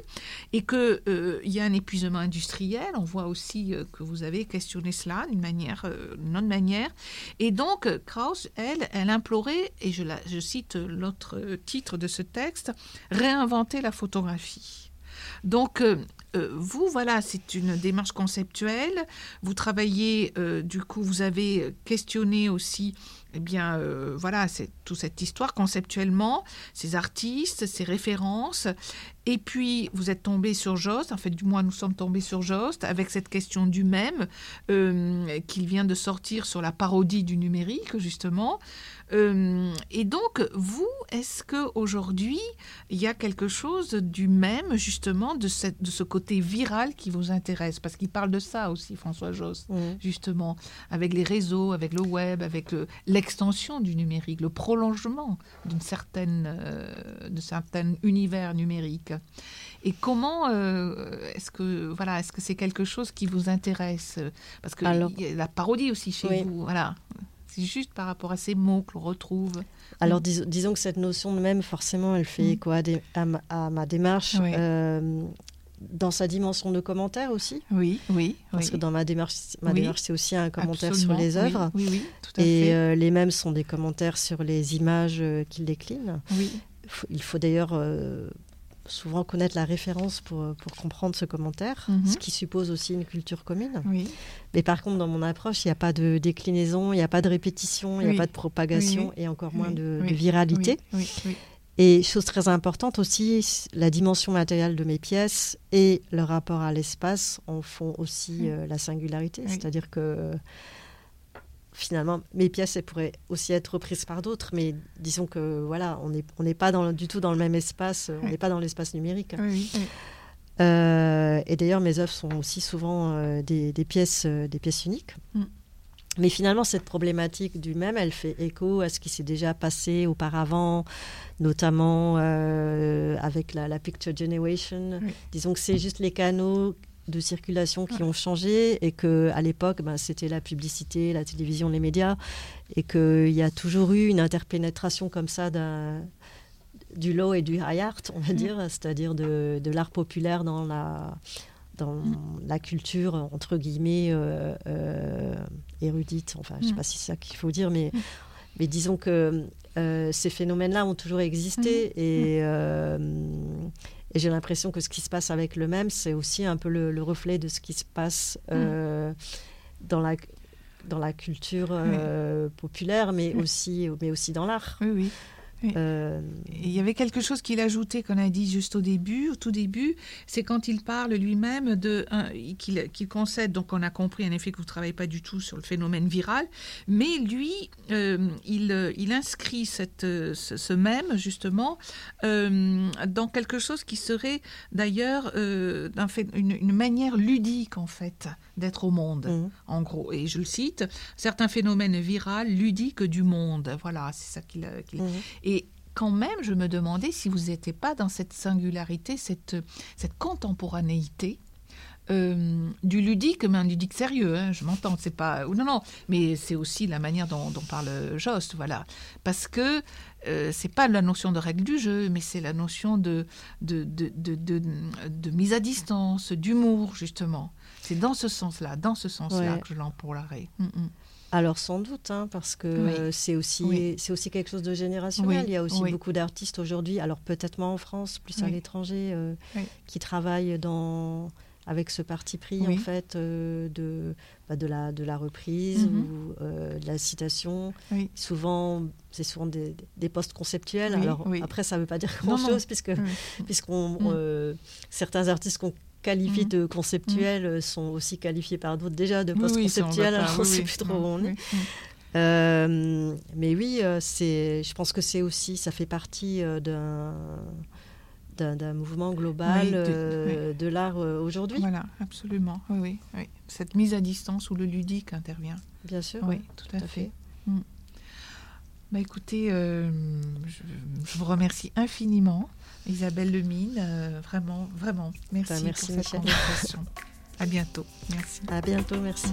et qu'il il y a un épuisement industriel. On voit aussi euh, que vous avez questionné cela d'une manière, euh, d'une autre manière. Et donc, euh, Krauss, elle, elle implorait, et je, la- je cite l'autre euh, titre de ce texte, réinventer la photographie. Donc, euh, euh, vous, voilà, c'est une démarche conceptuelle. Vous travaillez, euh, du coup, vous avez questionné aussi, eh bien, euh, voilà, c'est toute cette histoire conceptuellement, ces artistes, ces références. Et puis, vous êtes tombé sur Jost, en fait, du moins, nous sommes tombés sur Jost, avec cette question du même, euh, qu'il vient de sortir sur la parodie du numérique, justement. Euh, et donc, vous, est-ce que aujourd'hui il y a quelque chose du même, justement, de, cette, de ce côté viral qui vous intéresse? Parce qu'il parle de ça aussi, François Jost, justement, avec les réseaux, avec le web, avec le- l'extension du numérique, le prolongement d'une certaine, euh, de certains univers numériques. Et comment euh, est-ce que voilà, est-ce que c'est quelque chose qui vous intéresse? Parce que Alors- il y a la parodie aussi chez Oui. vous, voilà. C'est juste par rapport à ces mots que l'on retrouve. Alors dis- disons que cette notion de même, forcément, elle fait Mm. écho à ma démarche. Oui. euh, dans sa dimension de commentaire aussi, Oui, oui, parce que dans ma démarche, ma Oui. démarche c'est aussi un commentaire sur les œuvres. Oui, oui, tout à Et fait. euh, les mêmes sont des commentaires sur les images euh, qu'il décline. oui, Faut- Il faut d'ailleurs euh, souvent connaître la référence pour, pour comprendre ce commentaire, Mhm. ce qui suppose aussi une culture commune. Oui, Mais par contre, dans mon approche, il n'y a pas de déclinaison, il n'y a pas de répétition, il n'y a pas de propagation et encore moins de, de viralité. oui, oui. Et chose très importante aussi, la dimension matérielle de mes pièces et le rapport à l'espace en font aussi Oui. euh, la singularité. Oui. C'est-à-dire que finalement, mes pièces elles pourraient aussi être reprises par d'autres, mais disons que voilà, on n'est on n'est pas dans, du tout dans le même espace, on Oui. n'est pas dans l'espace numérique. Euh, et d'ailleurs, mes œuvres sont aussi souvent euh, des, des pièces, euh, des pièces uniques. Mm. Mais finalement, cette problématique du même, elle fait écho à ce qui s'est déjà passé auparavant, notamment euh, avec la, la Picture Generation. Oui. Disons que c'est juste les canaux de circulation qui Ouais. ont changé et que à l'époque, ben, c'était la publicité, la télévision, les médias, et qu'il y a toujours eu une interpénétration comme ça du low et du high art, on va Mm. dire, c'est-à-dire de, de l'art populaire dans la, dans Mm. la culture, entre guillemets, euh, euh, érudite. Enfin, je ne sais Mm. pas si c'est ça qu'il faut dire, mais, Mm. mais disons que euh, ces phénomènes-là ont toujours existé et, et j'ai l'impression que ce qui se passe avec le même, c'est aussi un peu le, le reflet de ce qui se passe dans la dans la culture populaire, mais aussi, mais aussi dans l'art. oui, oui. Euh, Il y avait quelque chose qu'il ajoutait qu'on a dit juste au début, au tout début, c'est quand il parle lui-même de qu'il concède. Donc on a compris en effet que vous travaillez pas du tout sur le phénomène viral, mais lui, euh, il, il inscrit cette, ce, ce même justement euh, dans quelque chose qui serait d'ailleurs une, une manière ludique en fait d'être au monde mhm. en gros. Et je le cite, certains phénomènes viraux ludiques du monde. Voilà, c'est ça qu'il. Et quand même, je me demandais si vous n'étiez pas dans cette singularité, cette, cette contemporanéité. euh, du ludique, mais un ludique sérieux, hein, je m'entends, c'est pas... ou Non, non, mais c'est aussi la manière dont, dont parle Jost, voilà. Parce que euh, c'est pas la notion de règle du jeu, mais c'est la notion de, de, de, de, de- de mise à distance, d'humour, justement. C'est dans ce sens-là, dans ce sens-là Ouais. que je l'emploierai. Mm, mm. Alors sans doute, hein, parce que Oui. euh, c'est aussi, Oui. c'est aussi quelque chose de générationnel. Oui, Il y a aussi beaucoup d'artistes aujourd'hui, alors peut-être moins en France, plus à l'étranger, euh, qui travaillent dans, avec ce parti pris en fait euh, de, bah, de, la, de la reprise Mhm. ou euh, de la citation. Souvent, c'est souvent des, des postes conceptuels. Alors après, ça ne veut pas dire grand-chose puisque puisqu'on Mm. certains artistes qu'on qualifie Mm. de conceptuels euh, sont aussi qualifiés par d'autres déjà de Oui, postes oui, on ne sait oui. plus trop où on est. oui, mm. Euh, mais oui, euh, c'est, je pense que c'est aussi, ça fait partie d'un, d'un, d'un mouvement global de- de l'art aujourd'hui, Voilà, absolument. Oui, oui. Cette mise à distance où le ludique intervient. bien sûr. Oui, tout à, tout fait. fait. Mm. Bah, écoutez, euh, je, je vous remercie infiniment, Isabelle Lemine. euh, vraiment, vraiment, merci, Bah, merci, pour cette Michel. conversation. à bientôt. Merci. À bientôt, merci.